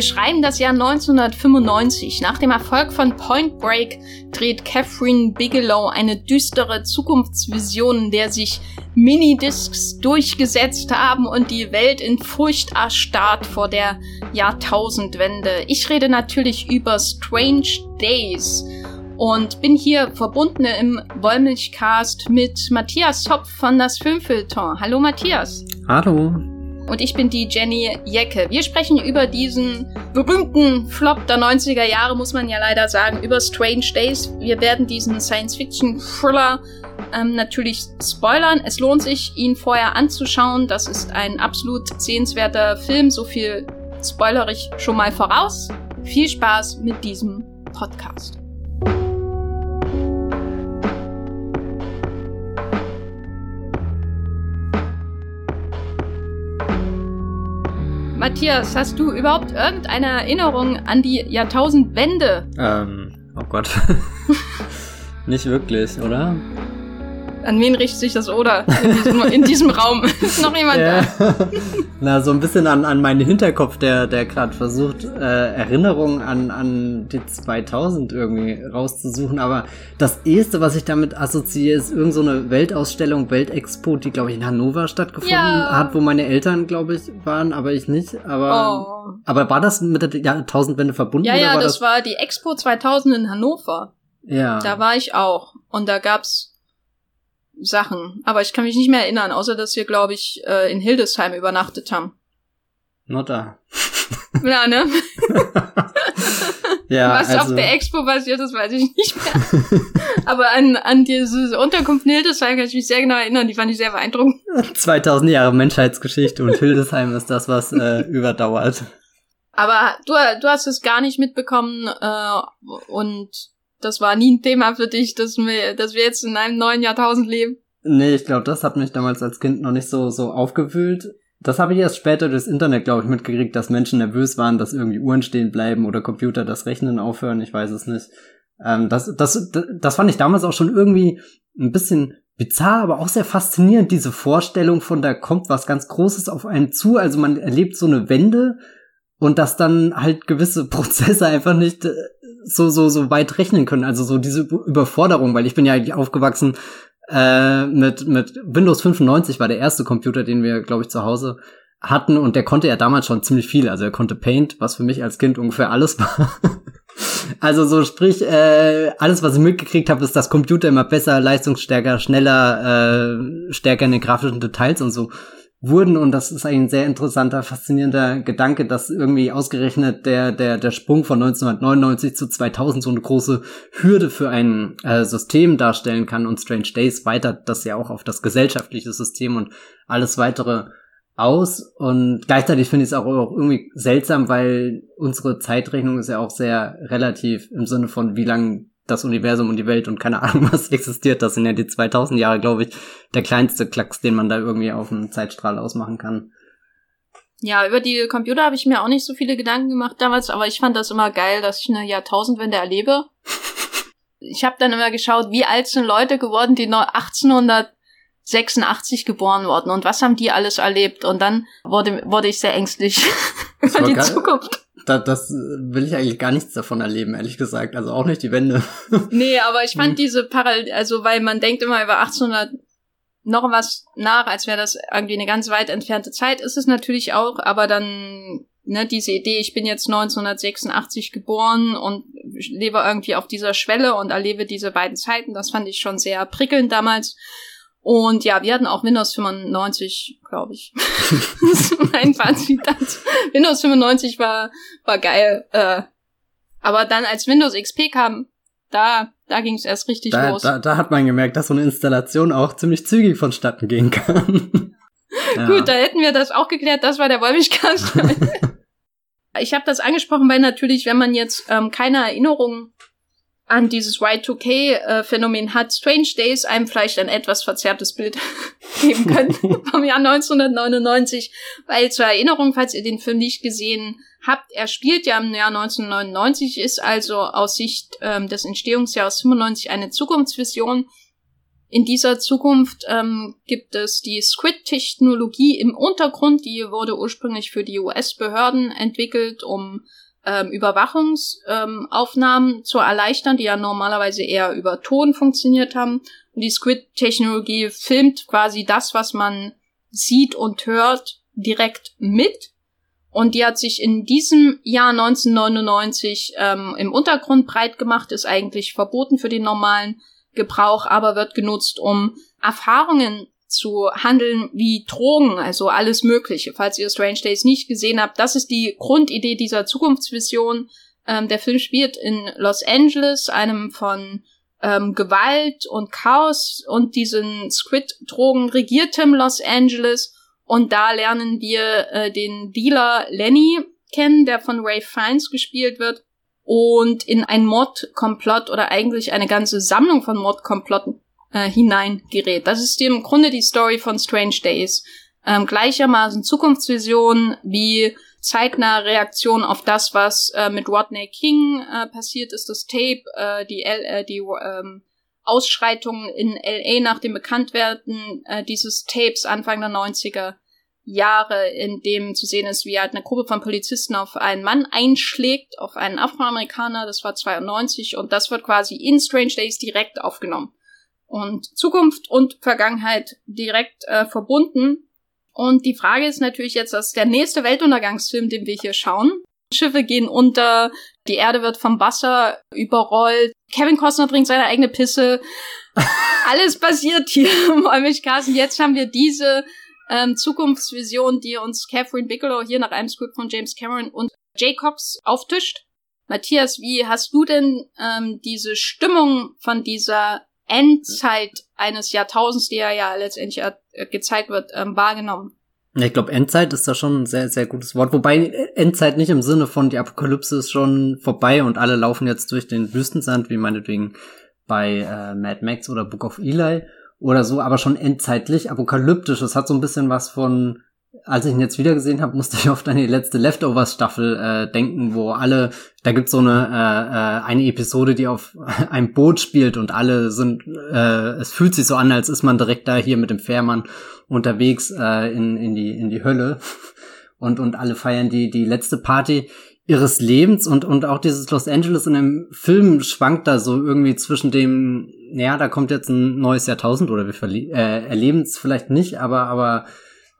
Wir schreiben das Jahr 1995. Nach dem Erfolg von Point Break dreht Catherine Bigelow eine düstere Zukunftsvision, in der sich Minidiscs durchgesetzt haben und die Welt in Furcht erstarrt vor der Jahrtausendwende. Ich rede natürlich über Strange Days und bin hier verbunden im Wollmilchcast mit Matthias Zopf von das Filmfilter. Hallo Matthias. Hallo und ich bin die Jenny Jecke. Wir sprechen über diesen berühmten Flop der 90er Jahre, muss man ja leider sagen, über Strange Days. Wir werden diesen Science-Fiction-Thriller ähm, natürlich spoilern. Es lohnt sich, ihn vorher anzuschauen. Das ist ein absolut sehenswerter Film. So viel spoiler ich schon mal voraus. Viel Spaß mit diesem Podcast. Matthias, hast du überhaupt irgendeine Erinnerung an die Jahrtausendwende? Ähm, oh Gott. Nicht wirklich, oder? An wen richtet sich das oder in diesem, in diesem Raum? Ist noch jemand ja. da? Na, so ein bisschen an, an meinen Hinterkopf, der, der gerade versucht, äh, Erinnerungen an, an die 2000 irgendwie rauszusuchen. Aber das erste, was ich damit assoziiere, ist irgendeine so eine Weltausstellung, Weltexpo, die, glaube ich, in Hannover stattgefunden ja. hat, wo meine Eltern, glaube ich, waren, aber ich nicht. Aber, oh. aber war das mit der Jahrtausendwende verbunden? Ja, ja, war das, das war die Expo 2000 in Hannover. Ja. Da war ich auch. Und da gab's Sachen. Aber ich kann mich nicht mehr erinnern, außer dass wir, glaube ich, äh, in Hildesheim übernachtet haben. Not da. Ja, ne? ja, Was also, auf der Expo passiert ist, weiß ich nicht mehr. Aber an, an diese Unterkunft in Hildesheim kann ich mich sehr genau erinnern. Die fand ich sehr beeindruckend. 2000 Jahre Menschheitsgeschichte und Hildesheim ist das, was äh, überdauert. Aber du, du hast es gar nicht mitbekommen äh, und das war nie ein Thema für dich, dass wir, dass wir jetzt in einem neuen Jahrtausend leben. Nee, ich glaube, das hat mich damals als Kind noch nicht so, so aufgewühlt. Das habe ich erst später durchs Internet, glaube ich, mitgekriegt, dass Menschen nervös waren, dass irgendwie Uhren stehen bleiben oder Computer das Rechnen aufhören. Ich weiß es nicht. Ähm, das, das, das fand ich damals auch schon irgendwie ein bisschen bizarr, aber auch sehr faszinierend, diese Vorstellung von da kommt was ganz Großes auf einen zu. Also man erlebt so eine Wende und dass dann halt gewisse Prozesse einfach nicht äh, so, so, so weit rechnen können. Also so diese Überforderung, weil ich bin ja eigentlich aufgewachsen äh, mit, mit Windows 95 war der erste Computer, den wir, glaube ich, zu Hause hatten und der konnte ja damals schon ziemlich viel. Also er konnte Paint, was für mich als Kind ungefähr alles war. also so sprich, äh, alles, was ich mitgekriegt habe, ist, dass Computer immer besser, leistungsstärker, schneller, äh, stärker in den grafischen Details und so wurden. Und das ist ein sehr interessanter, faszinierender Gedanke, dass irgendwie ausgerechnet der der der Sprung von 1999 zu 2000 so eine große Hürde für ein äh, System darstellen kann und Strange Days weitert das ja auch auf das gesellschaftliche System und alles weitere aus. Und gleichzeitig finde ich es auch, irgendwie seltsam, weil unsere Zeitrechnung ist ja auch sehr relativ im Sinne von wie lang das Universum und die Welt und keine Ahnung was existiert. Das sind ja die 2000 Jahre, glaube ich, der kleinste Klacks, den man da irgendwie auf einem Zeitstrahl ausmachen kann. Ja, über die Computer habe ich mir auch nicht so viele Gedanken gemacht damals, aber ich fand das immer geil, dass ich eine Jahrtausendwende erlebe. Ich habe dann immer geschaut, wie alt sind Leute geworden, die 1886 geboren wurden und was haben die alles erlebt und dann wurde, wurde ich sehr ängstlich über die Zukunft da, das will ich eigentlich gar nichts davon erleben, ehrlich gesagt. Also auch nicht die Wände. nee, aber ich fand hm. diese Parallel, also weil man denkt immer über 1800 noch was nach, als wäre das irgendwie eine ganz weit entfernte Zeit, ist es natürlich auch, aber dann, ne, diese Idee, ich bin jetzt 1986 geboren und lebe irgendwie auf dieser Schwelle und erlebe diese beiden Zeiten, das fand ich schon sehr prickelnd damals. Und ja, wir hatten auch Windows 95, glaube ich. das ist mein Fazit. Windows 95 war, war geil. Äh, aber dann, als Windows XP kam, da, da ging es erst richtig da, los. Da, da hat man gemerkt, dass so eine Installation auch ziemlich zügig vonstatten gehen kann. ja. Gut, da hätten wir das auch geklärt. Das war der Wollmilchcast. ich habe das angesprochen, weil natürlich, wenn man jetzt ähm, keine Erinnerungen an dieses Y2K-Phänomen äh, hat Strange Days einem vielleicht ein etwas verzerrtes Bild geben können vom Jahr 1999. Weil zur Erinnerung, falls ihr den Film nicht gesehen habt, er spielt ja im Jahr 1999, ist also aus Sicht ähm, des Entstehungsjahres 95 eine Zukunftsvision. In dieser Zukunft ähm, gibt es die Squid-Technologie im Untergrund, die wurde ursprünglich für die US-Behörden entwickelt, um ähm, Überwachungsaufnahmen ähm, zu erleichtern, die ja normalerweise eher über Ton funktioniert haben. Und die Squid-Technologie filmt quasi das, was man sieht und hört, direkt mit. Und die hat sich in diesem Jahr 1999 ähm, im Untergrund breit gemacht, ist eigentlich verboten für den normalen Gebrauch, aber wird genutzt, um Erfahrungen zu handeln wie Drogen, also alles Mögliche. Falls ihr Strange Days nicht gesehen habt, das ist die Grundidee dieser Zukunftsvision. Ähm, der Film spielt in Los Angeles, einem von ähm, Gewalt und Chaos und diesen Squid-Drogen regiertem Los Angeles. Und da lernen wir äh, den Dealer Lenny kennen, der von Ray Fiennes gespielt wird. Und in ein Mordkomplott oder eigentlich eine ganze Sammlung von Mordkomplotten äh, hineingerät. Das ist im Grunde die Story von Strange Days. Ähm, gleichermaßen Zukunftsvision wie zeitnahe Reaktion auf das, was äh, mit Rodney King äh, passiert ist, das Tape, äh, die, L äh, die ähm, Ausschreitungen in LA nach dem Bekanntwerden äh, dieses Tapes Anfang der 90er Jahre, in dem zu sehen ist, wie halt eine Gruppe von Polizisten auf einen Mann einschlägt, auf einen Afroamerikaner, das war 92, und das wird quasi in Strange Days direkt aufgenommen und Zukunft und Vergangenheit direkt äh, verbunden. Und die Frage ist natürlich jetzt, dass der nächste Weltuntergangsfilm, den wir hier schauen. Schiffe gehen unter, die Erde wird vom Wasser überrollt, Kevin Costner trinkt seine eigene Pisse. Alles passiert hier im Wollmilchkasten. Jetzt haben wir diese ähm, Zukunftsvision, die uns Catherine Bigelow hier nach einem Skript von James Cameron und Jacobs auftischt. Matthias, wie hast du denn ähm, diese Stimmung von dieser Endzeit eines Jahrtausends, die ja, ja letztendlich äh, gezeigt wird, ähm, wahrgenommen? Ich glaube, Endzeit ist da schon ein sehr, sehr gutes Wort. Wobei Endzeit nicht im Sinne von die Apokalypse ist schon vorbei und alle laufen jetzt durch den Wüstensand, wie meinetwegen bei äh, Mad Max oder Book of Eli oder so, aber schon endzeitlich, apokalyptisch. Es hat so ein bisschen was von als ich ihn jetzt wieder gesehen habe, musste ich oft an die letzte Leftovers-Staffel äh, denken, wo alle, da gibt's so eine äh, äh, eine Episode, die auf einem Boot spielt und alle sind, äh, es fühlt sich so an, als ist man direkt da hier mit dem Fährmann unterwegs äh, in in die in die Hölle. Und und alle feiern die die letzte Party ihres Lebens und und auch dieses Los Angeles in dem Film schwankt da so irgendwie zwischen dem, ja, da kommt jetzt ein neues Jahrtausend oder wir äh, erleben es vielleicht nicht, aber aber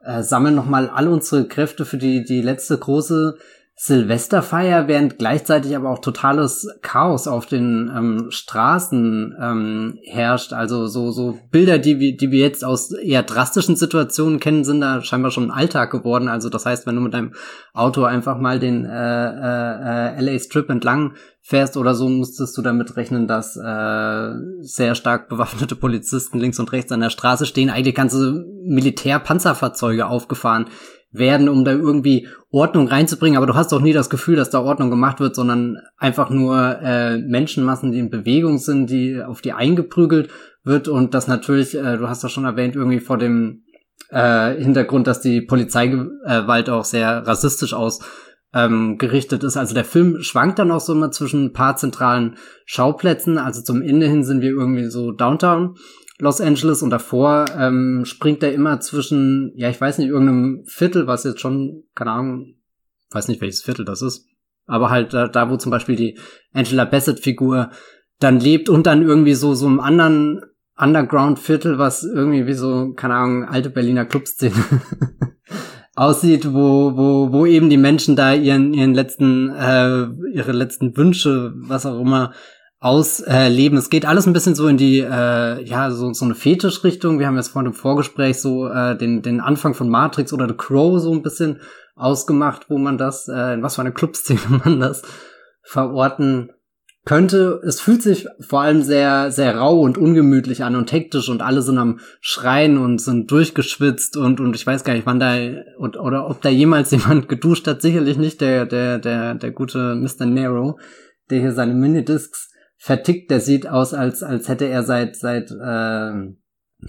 äh, sammeln nochmal all unsere Kräfte für die, die letzte große Silvesterfeier, während gleichzeitig aber auch totales Chaos auf den ähm, Straßen ähm, herrscht. Also so, so Bilder, die wir, die wir jetzt aus eher drastischen Situationen kennen, sind da scheinbar schon Alltag geworden. Also das heißt, wenn du mit deinem Auto einfach mal den äh, äh, äh LA Strip entlang fährst oder so, musstest du damit rechnen, dass äh, sehr stark bewaffnete Polizisten links und rechts an der Straße stehen, eigentlich ganze Militärpanzerfahrzeuge aufgefahren werden, um da irgendwie Ordnung reinzubringen, aber du hast doch nie das Gefühl, dass da Ordnung gemacht wird, sondern einfach nur äh, Menschenmassen, die in Bewegung sind, die auf die eingeprügelt wird und das natürlich, äh, du hast das schon erwähnt, irgendwie vor dem äh, Hintergrund, dass die Polizeigewalt auch sehr rassistisch aus ähm, gerichtet ist. Also der Film schwankt dann auch so immer zwischen ein paar zentralen Schauplätzen. Also zum Ende hin sind wir irgendwie so Downtown Los Angeles und davor ähm, springt er immer zwischen, ja, ich weiß nicht, irgendeinem Viertel, was jetzt schon, keine Ahnung, weiß nicht, welches Viertel das ist, aber halt da, da wo zum Beispiel die Angela Bassett-Figur dann lebt und dann irgendwie so, so einem anderen Underground-Viertel, was irgendwie wie so, keine Ahnung, alte Berliner Clubszene aussieht, wo, wo, wo eben die Menschen da ihren, ihren letzten, äh, ihre letzten Wünsche, was auch immer, ausleben. Es geht alles ein bisschen so in die, äh, ja, so, so eine Fetischrichtung. Wir haben jetzt vor dem Vorgespräch so äh, den, den Anfang von Matrix oder The Crow so ein bisschen ausgemacht, wo man das, äh, in was für eine Clubszene man das verorten könnte. Es fühlt sich vor allem sehr, sehr rau und ungemütlich an und hektisch und alle sind am Schreien und sind durchgeschwitzt und, und ich weiß gar nicht, wann da, und, oder ob da jemals jemand geduscht hat. Sicherlich nicht der, der, der, der gute Mr. Nero, der hier seine Minidiscs vertickt. Der sieht aus, als, als hätte er seit, seit, äh,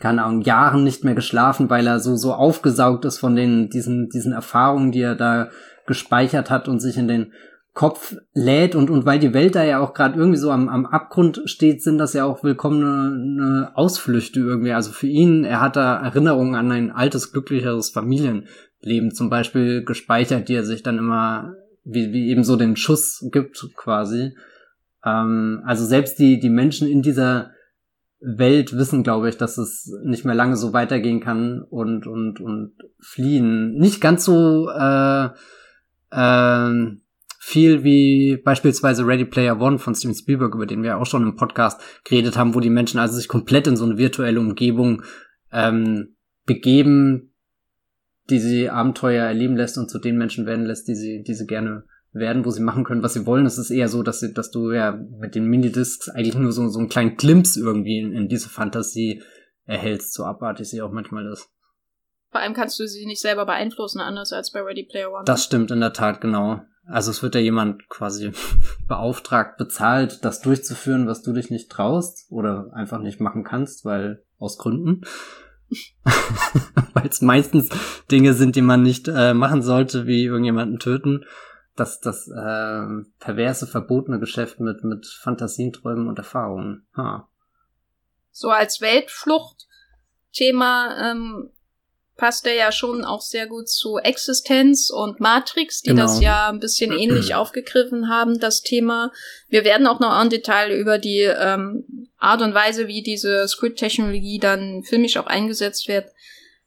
keine Ahnung, Jahren nicht mehr geschlafen, weil er so, so aufgesaugt ist von den, diesen, diesen Erfahrungen, die er da gespeichert hat und sich in den Kopf lädt und, und weil die Welt da ja auch gerade irgendwie so am, am Abgrund steht, sind das ja auch willkommene Ausflüchte irgendwie. Also für ihn, er hat da Erinnerungen an ein altes, glücklicheres Familienleben zum Beispiel gespeichert, die er sich dann immer, wie, wie eben so den Schuss gibt quasi. Ähm, also selbst die, die Menschen in dieser Welt wissen, glaube ich, dass es nicht mehr lange so weitergehen kann und, und, und fliehen. Nicht ganz so, äh, äh, viel wie beispielsweise Ready Player One von Steven Spielberg, über den wir auch schon im Podcast geredet haben, wo die Menschen also sich komplett in so eine virtuelle Umgebung ähm, begeben, die sie Abenteuer erleben lässt und zu den Menschen werden lässt, die sie, die sie gerne werden, wo sie machen können, was sie wollen. Es ist eher so, dass, sie, dass du ja mit den Minidiscs eigentlich nur so, so einen kleinen Glimpse irgendwie in, in diese Fantasie erhältst, so abartig sie auch manchmal ist. Vor allem kannst du sie nicht selber beeinflussen, anders als bei Ready Player One. Das stimmt in der Tat, genau. Also es wird ja jemand quasi beauftragt, bezahlt, das durchzuführen, was du dich nicht traust oder einfach nicht machen kannst, weil aus Gründen. weil es meistens Dinge sind, die man nicht äh, machen sollte, wie irgendjemanden töten. Das, das äh, perverse, verbotene Geschäft mit, mit Fantasien, Träumen und Erfahrungen. Ha. So als Weltflucht-Thema ähm, passt er ja schon auch sehr gut zu Existenz und Matrix, die genau. das ja ein bisschen ähnlich aufgegriffen haben, das Thema. Wir werden auch noch en Detail über die ähm, Art und Weise, wie diese Script-Technologie dann filmisch auch eingesetzt wird,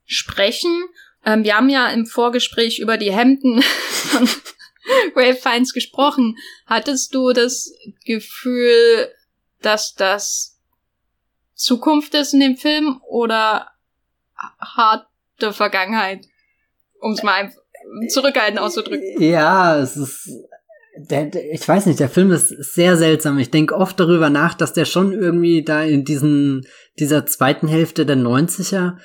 sprechen. Ähm, wir haben ja im Vorgespräch über die Hemden von Ray Fiennes gesprochen. Hattest du das Gefühl, dass das Zukunft ist in dem Film oder hart der Vergangenheit. Um es mal einfach zurückhaltend auszudrücken. Ja, es ist. Der, der, ich weiß nicht, der Film ist sehr seltsam. Ich denke oft darüber nach, dass der schon irgendwie da in diesen, dieser zweiten Hälfte der 90er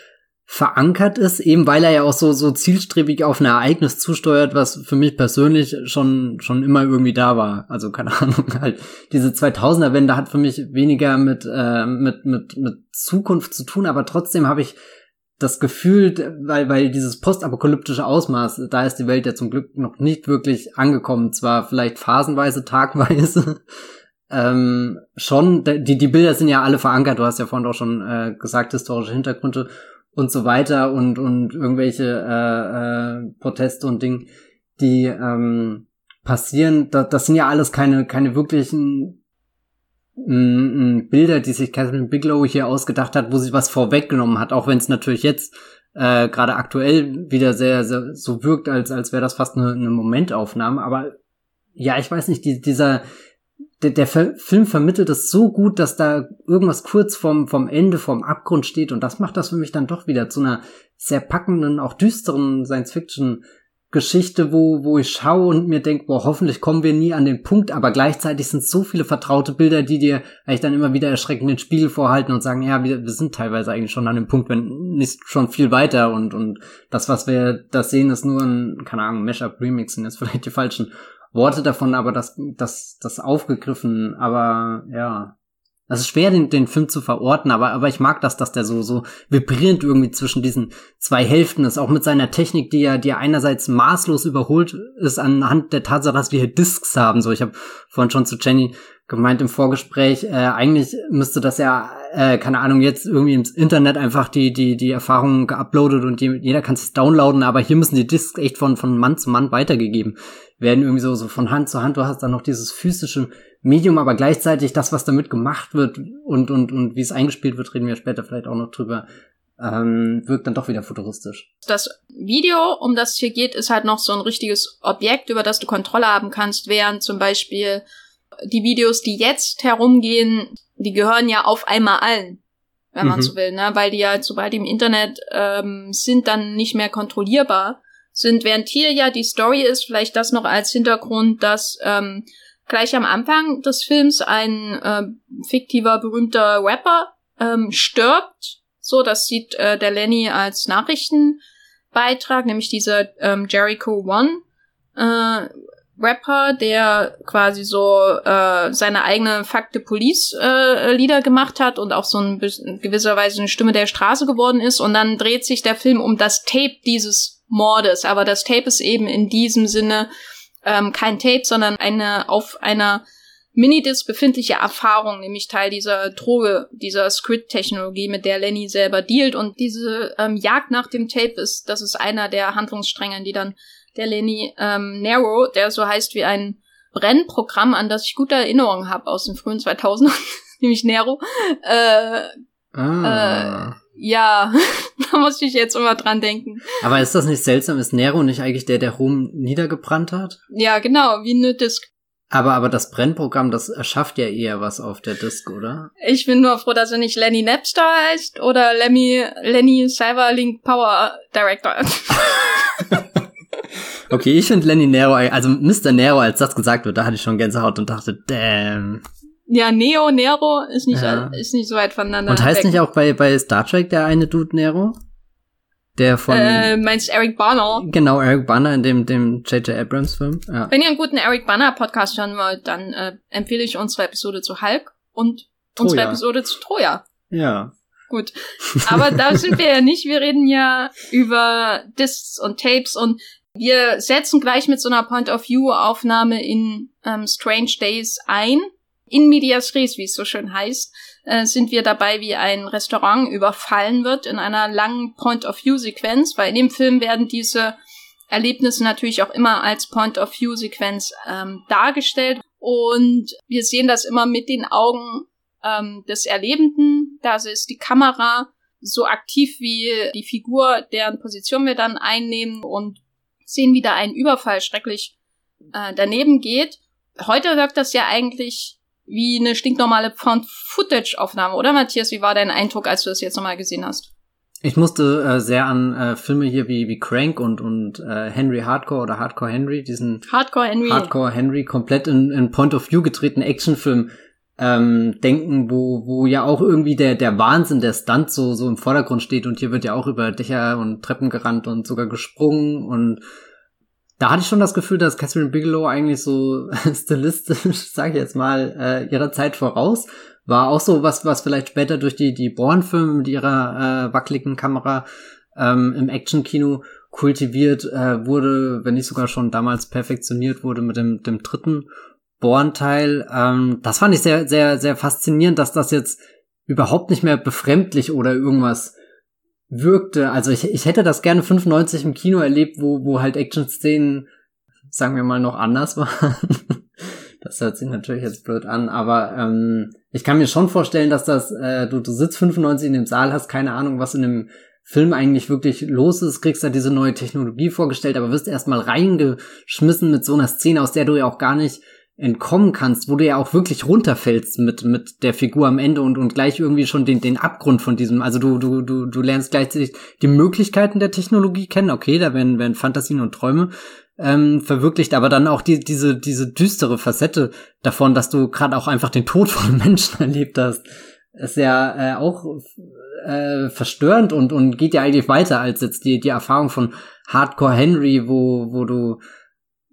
verankert ist, eben weil er ja auch so, so zielstrebig auf ein Ereignis zusteuert, was für mich persönlich schon, schon immer irgendwie da war. Also keine Ahnung, halt diese 2000er-Wende hat für mich weniger mit, äh, mit, mit, mit Zukunft zu tun, aber trotzdem habe ich das Gefühl, weil, weil dieses postapokalyptische Ausmaß, da ist die Welt ja zum Glück noch nicht wirklich angekommen, zwar vielleicht phasenweise, tagweise, ähm, schon, die, die Bilder sind ja alle verankert, du hast ja vorhin auch schon äh, gesagt, historische Hintergründe und so weiter und, und irgendwelche äh, äh, Proteste und Dinge, die ähm, passieren, da, das sind ja alles keine, keine wirklichen Bilder, die sich Catherine Bigelow hier ausgedacht hat, wo sie was vorweggenommen hat, auch wenn es natürlich jetzt äh, gerade aktuell wieder sehr, sehr so wirkt, als als wäre das fast eine, eine Momentaufnahme. Aber ja, ich weiß nicht, die, dieser der, der Film vermittelt es so gut, dass da irgendwas kurz vom vom Ende, vom Abgrund steht und das macht das für mich dann doch wieder zu einer sehr packenden, auch düsteren Science-Fiction Geschichte, wo, wo ich schaue und mir denke, boah, hoffentlich kommen wir nie an den Punkt, aber gleichzeitig sind so viele vertraute Bilder, die dir eigentlich dann immer wieder erschreckend den Spiegel vorhalten und sagen, ja, wir, wir sind teilweise eigentlich schon an dem Punkt, wenn nicht schon viel weiter und, und das, was wir da sehen, ist nur ein, keine Ahnung, Mashup Remixen, ist vielleicht die falschen Worte davon, aber das, das, das aufgegriffen, aber ja, das ist schwer, den, den Film zu verorten, aber, aber ich mag das, dass der so, so vibrierend irgendwie zwischen diesen zwei Hälften ist, auch mit seiner Technik, die ja, die ja einerseits maßlos überholt ist anhand der Tatsache, dass wir hier Discs haben. So, ich habe vorhin schon zu Jenny gemeint im Vorgespräch, äh, eigentlich müsste das ja, äh, keine Ahnung, jetzt irgendwie ins Internet einfach die, die, die Erfahrungen geuploadet und die, jeder kann es downloaden, aber hier müssen die Discs echt von, von Mann zu Mann weitergegeben werden, irgendwie so, so von Hand zu Hand. Du hast dann noch dieses physische Medium, aber gleichzeitig das, was damit gemacht wird und, und, und wie es eingespielt wird, reden wir später vielleicht auch noch drüber, ähm, wirkt dann doch wieder futuristisch. Das Video, um das es hier geht, ist halt noch so ein richtiges Objekt, über das du Kontrolle haben kannst, während zum Beispiel die Videos, die jetzt herumgehen, die gehören ja auf einmal allen, wenn man mhm. so will, ne? Weil die ja, sobald die im Internet ähm, sind, dann nicht mehr kontrollierbar sind, während hier ja die Story ist, vielleicht das noch als Hintergrund, dass ähm, gleich am Anfang des Films ein äh, fiktiver, berühmter Rapper ähm, stirbt. So, das sieht äh, der Lenny als Nachrichtenbeitrag, nämlich dieser ähm, Jericho One äh, Rapper, der quasi so äh, seine eigene Fuck the Police äh, Lieder gemacht hat und auch so ein gewisserweise eine Stimme der Straße geworden ist. Und dann dreht sich der Film um das Tape dieses Mordes. Aber das Tape ist eben in diesem Sinne ähm, kein Tape, sondern eine auf einer Minidisc befindliche Erfahrung, nämlich Teil dieser Droge, dieser Squid-Technologie, mit der Lenny selber dealt. Und diese ähm, Jagd nach dem Tape ist, das ist einer der Handlungsstränge, die dann der Lenny ähm, Nero, der so heißt wie ein Brennprogramm, an das ich gute Erinnerungen habe aus den frühen 2000ern, nämlich Nero, äh, ah. äh, ja, da muss ich jetzt immer dran denken. Aber ist das nicht seltsam? Ist Nero nicht eigentlich der, der Rom niedergebrannt hat? Ja, genau, wie eine Disk. Aber, aber das Brennprogramm, das erschafft ja eher was auf der Disk, oder? Ich bin nur froh, dass er nicht Lenny Napster heißt oder Lemmy, Lenny Cyberlink Power Director. okay, ich finde Lenny Nero, also Mr. Nero, als das gesagt wird, da hatte ich schon Gänsehaut und dachte, damn. Ja, Neo, Nero ist nicht, ja. ist nicht so weit voneinander. Und heißt weg. nicht auch bei, bei Star Trek der eine Dude Nero? Der von. Äh, meinst Eric Banner? Genau, Eric Banner in dem, dem J.J. Abrams Film. Ja. Wenn ihr einen guten Eric Banner Podcast hören wollt, dann äh, empfehle ich unsere Episode zu Hulk und Troja. unsere Episode zu Troja. Ja. Gut. Aber da sind wir ja nicht. Wir reden ja über Discs und Tapes und wir setzen gleich mit so einer Point-of-View-Aufnahme in ähm, Strange Days ein in medias res, wie es so schön heißt, äh, sind wir dabei, wie ein Restaurant überfallen wird in einer langen Point-of-View-Sequenz, weil in dem Film werden diese Erlebnisse natürlich auch immer als Point-of-View-Sequenz ähm, dargestellt. Und wir sehen das immer mit den Augen ähm, des Erlebenden. Da ist die Kamera so aktiv wie die Figur, deren Position wir dann einnehmen und sehen, wie da ein Überfall schrecklich äh, daneben geht. Heute wirkt das ja eigentlich wie eine stinknormale Found-Footage-Aufnahme, oder Matthias? Wie war dein Eindruck, als du das jetzt nochmal gesehen hast? Ich musste äh, sehr an äh, Filme hier wie, wie Crank und, und äh, Henry Hardcore oder Hardcore Henry, diesen Hardcore Henry, Hardcore Henry komplett in, in Point-of-View getretenen Actionfilm ähm, denken, wo, wo ja auch irgendwie der, der Wahnsinn, der Stunt so, so im Vordergrund steht und hier wird ja auch über Dächer und Treppen gerannt und sogar gesprungen und da hatte ich schon das Gefühl, dass Catherine Bigelow eigentlich so stilistisch, sage ich jetzt mal, äh, ihrer Zeit voraus war. Auch so was, was vielleicht später durch die, die Bourne-Filme mit ihrer äh, wackeligen Kamera ähm, im Action-Kino kultiviert äh, wurde, wenn nicht sogar schon damals perfektioniert wurde mit dem, dem dritten Bourne-Teil. Ähm, das fand ich sehr, sehr, sehr faszinierend, dass das jetzt überhaupt nicht mehr befremdlich oder irgendwas wirkte. Also ich, ich hätte das gerne 95 im Kino erlebt, wo, wo halt Action-Szenen, sagen wir mal, noch anders waren. das hört sich natürlich jetzt blöd an, aber ähm, ich kann mir schon vorstellen, dass das, äh, du, du sitzt 95 in dem Saal, hast keine Ahnung, was in dem Film eigentlich wirklich los ist, kriegst da diese neue Technologie vorgestellt, aber wirst erstmal reingeschmissen mit so einer Szene, aus der du ja auch gar nicht entkommen kannst, wo du ja auch wirklich runterfällst mit, mit der Figur am Ende und, und gleich irgendwie schon den, den Abgrund von diesem, also du, du, du, du lernst gleichzeitig die Möglichkeiten der Technologie kennen, okay, da werden, werden Fantasien und Träume ähm, verwirklicht, aber dann auch die, diese, diese düstere Facette davon, dass du gerade auch einfach den Tod von Menschen erlebt hast, ist ja äh, auch äh, verstörend und, und geht ja eigentlich weiter als jetzt die, die Erfahrung von Hardcore Henry, wo, wo du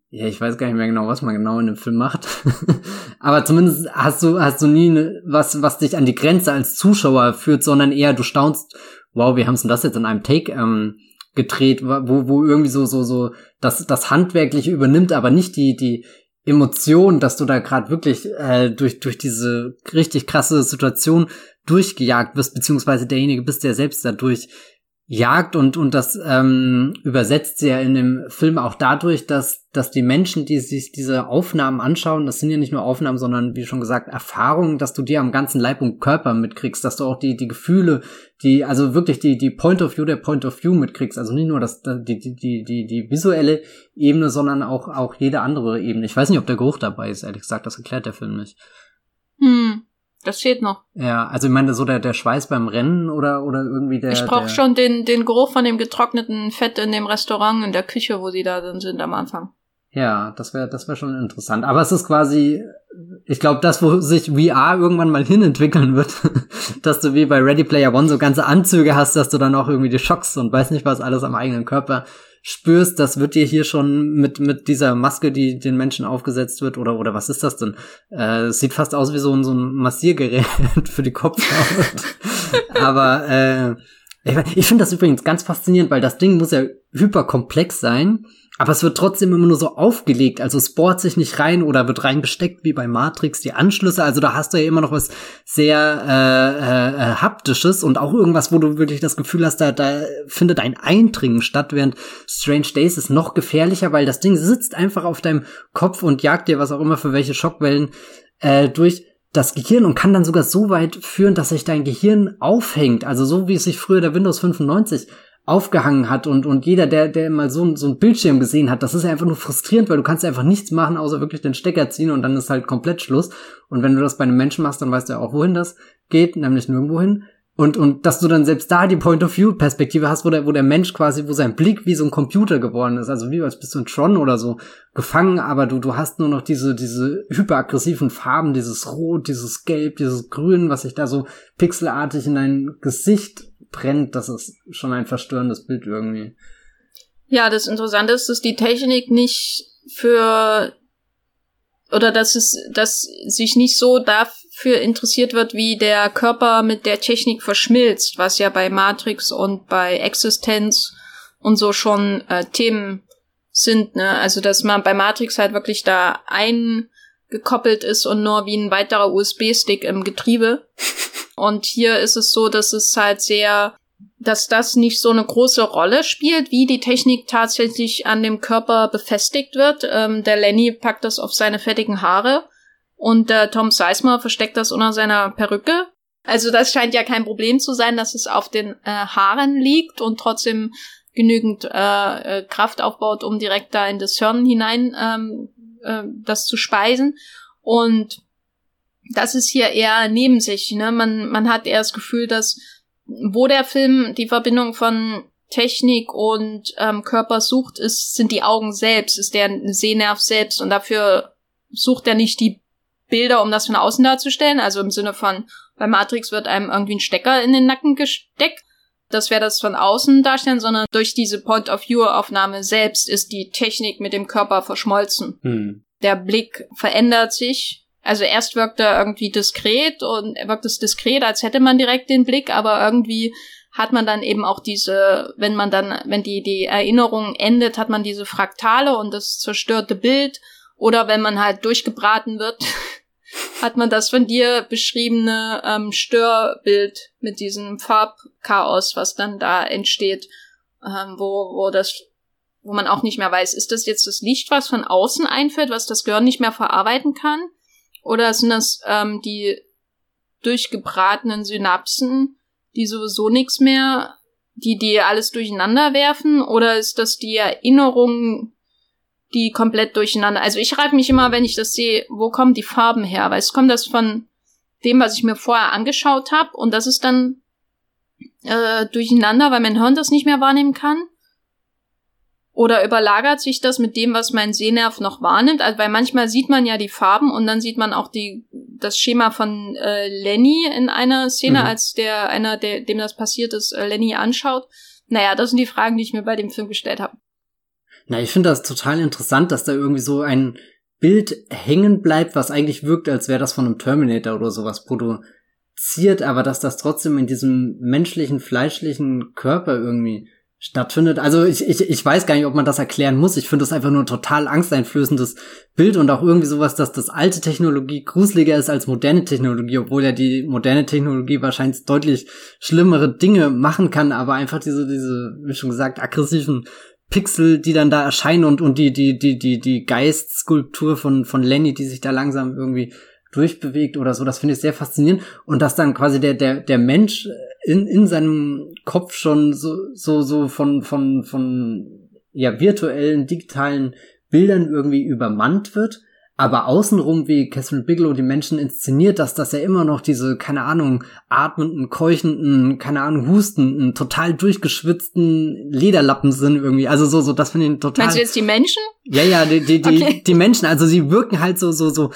ja, ich weiß gar nicht mehr genau, was man genau in dem Film macht. Aber zumindest hast du, hast du nie ne, was, was dich an die Grenze als Zuschauer führt, sondern eher du staunst, wow, wie haben denn das jetzt in einem Take ähm, gedreht, wo, wo irgendwie so, so, so das, das Handwerkliche übernimmt, aber nicht die, die Emotion, dass du da gerade wirklich äh, durch, durch diese richtig krasse Situation durchgejagt wirst, beziehungsweise derjenige bist, der selbst dadurch jagt und, und das ähm, übersetzt sie ja in dem Film auch dadurch, dass, dass die Menschen, die sich diese Aufnahmen anschauen, das sind ja nicht nur Aufnahmen, sondern wie schon gesagt, Erfahrungen, dass du die am ganzen Leib und Körper mitkriegst, dass du auch die, die Gefühle, die, also wirklich die, die Point of View der Point of View mitkriegst, also nicht nur das, die, die, die, die, die visuelle Ebene, sondern auch, auch jede andere Ebene. Ich weiß nicht, ob der Geruch dabei ist, ehrlich gesagt, das erklärt der Film nicht. Hm. Das fehlt noch. Ja, also ich meine, so der, der Schweiß beim Rennen oder, oder irgendwie der. Ich brauche schon den, den Geruch von dem getrockneten Fett in dem Restaurant, in der Küche, wo sie da dann sind am Anfang. Ja, das wäre das wäre schon interessant. Aber es ist quasi, ich glaube, das, wo sich VR irgendwann mal hinentwickeln wird, dass du wie bei Ready Player One so ganze Anzüge hast, dass du dann auch irgendwie die Schocks und weiß nicht was alles am eigenen Körper spürst, das wird dir hier schon mit, mit dieser Maske, die den Menschen aufgesetzt wird, oder, oder was ist das denn? Äh, sieht fast aus wie so ein, so ein Massiergerät für die Kopfhaut. Aber äh, ich, ich finde das übrigens ganz faszinierend, weil das Ding muss ja hyperkomplex sein aber es wird trotzdem immer nur so aufgelegt, also es bohrt sich nicht rein oder wird rein besteckt wie bei Matrix die Anschlüsse, also da hast du ja immer noch was sehr äh, äh, äh, haptisches und auch irgendwas, wo du wirklich das Gefühl hast, da, da findet ein Eindringen statt, während Strange Days ist noch gefährlicher, weil das Ding sitzt einfach auf deinem Kopf und jagt dir was auch immer für welche Schockwellen äh, durch das Gehirn und kann dann sogar so weit führen, dass sich dein Gehirn aufhängt, also so wie es sich früher der Windows 95 aufgehangen hat und, und jeder, der, der mal so, so ein Bildschirm gesehen hat, das ist einfach nur frustrierend, weil du kannst einfach nichts machen, außer wirklich den Stecker ziehen und dann ist halt komplett Schluss. Und wenn du das bei einem Menschen machst, dann weißt du ja auch, wohin das geht, nämlich nirgendwo hin. Und, und dass du dann selbst da die Point-of-View-Perspektive hast, wo der, wo der Mensch quasi, wo sein Blick wie so ein Computer geworden ist, also wie als bist du in Tron oder so gefangen, aber du, du hast nur noch diese, diese hyperaggressiven Farben, dieses Rot, dieses Gelb, dieses Grün, was sich da so pixelartig in dein Gesicht brennt, das ist schon ein verstörendes Bild irgendwie. Ja, das Interessante ist, dass die Technik nicht für oder dass es, dass sich nicht so dafür interessiert wird, wie der Körper mit der Technik verschmilzt, was ja bei Matrix und bei Existenz und so schon äh, Themen sind, ne? Also dass man bei Matrix halt wirklich da eingekoppelt ist und nur wie ein weiterer USB-Stick im Getriebe. Und hier ist es so, dass es halt sehr, dass das nicht so eine große Rolle spielt, wie die Technik tatsächlich an dem Körper befestigt wird. Ähm, der Lenny packt das auf seine fettigen Haare und der Tom Sizemore versteckt das unter seiner Perücke. Also das scheint ja kein Problem zu sein, dass es auf den äh, Haaren liegt und trotzdem genügend äh, äh, Kraft aufbaut, um direkt da in das Hirn hinein ähm, äh, das zu speisen. Und das ist hier eher neben sich. Ne? Man, man hat eher das Gefühl, dass wo der Film die Verbindung von Technik und ähm, Körper sucht, ist, sind die Augen selbst, ist der Sehnerv selbst und dafür sucht er nicht die Bilder, um das von außen darzustellen, also im Sinne von, bei Matrix wird einem irgendwie ein Stecker in den Nacken gesteckt, das wäre das von außen darstellen, sondern durch diese Point-of-View-Aufnahme selbst ist die Technik mit dem Körper verschmolzen. Hm. Der Blick verändert sich, also erst wirkt er irgendwie diskret und wirkt es diskret, als hätte man direkt den Blick, aber irgendwie hat man dann eben auch diese, wenn man dann, wenn die, die Erinnerung endet, hat man diese Fraktale und das zerstörte Bild. Oder wenn man halt durchgebraten wird, hat man das von dir beschriebene ähm, Störbild mit diesem Farbchaos, was dann da entsteht, ähm, wo, wo das, wo man auch nicht mehr weiß, ist das jetzt das Licht, was von außen einführt, was das Gehirn nicht mehr verarbeiten kann? Oder sind das ähm, die durchgebratenen Synapsen, die sowieso nichts mehr, die die alles durcheinander werfen? Oder ist das die Erinnerung, die komplett durcheinander? Also ich frage mich immer, wenn ich das sehe, wo kommen die Farben her? Weil es kommt das von dem, was ich mir vorher angeschaut habe und das ist dann äh, durcheinander, weil mein Hirn das nicht mehr wahrnehmen kann. Oder überlagert sich das mit dem, was mein Sehnerv noch wahrnimmt? Also, weil manchmal sieht man ja die Farben und dann sieht man auch die, das Schema von äh, Lenny in einer Szene, mhm. als der einer, der, dem das passiert ist, äh, Lenny anschaut. Naja, das sind die Fragen, die ich mir bei dem Film gestellt habe. Na, ich finde das total interessant, dass da irgendwie so ein Bild hängen bleibt, was eigentlich wirkt, als wäre das von einem Terminator oder sowas produziert, aber dass das trotzdem in diesem menschlichen, fleischlichen Körper irgendwie stattfindet. Also ich, ich, ich weiß gar nicht, ob man das erklären muss. Ich finde das einfach nur ein total angsteinflößendes Bild und auch irgendwie sowas, dass das alte Technologie gruseliger ist als moderne Technologie, obwohl ja die moderne Technologie wahrscheinlich deutlich schlimmere Dinge machen kann, aber einfach diese, diese, wie schon gesagt, aggressiven Pixel, die dann da erscheinen und, und die, die, die, die, die Geistskulptur von, von Lenny, die sich da langsam irgendwie durchbewegt oder so, das finde ich sehr faszinierend. Und dass dann quasi der, der, der Mensch in, in seinem Kopf schon so, so, so von, von, von, ja, virtuellen, digitalen Bildern irgendwie übermannt wird, aber außenrum, wie Catherine Bigelow die Menschen inszeniert, dass das ja immer noch diese, keine Ahnung, atmenden, keuchenden, keine Ahnung, hustenden, total durchgeschwitzten Lederlappen sind irgendwie. Also so, so, das finde ich total. Meinst du jetzt die Menschen? Ja, ja, die, die, die, okay. die Menschen, also sie wirken halt so, so, so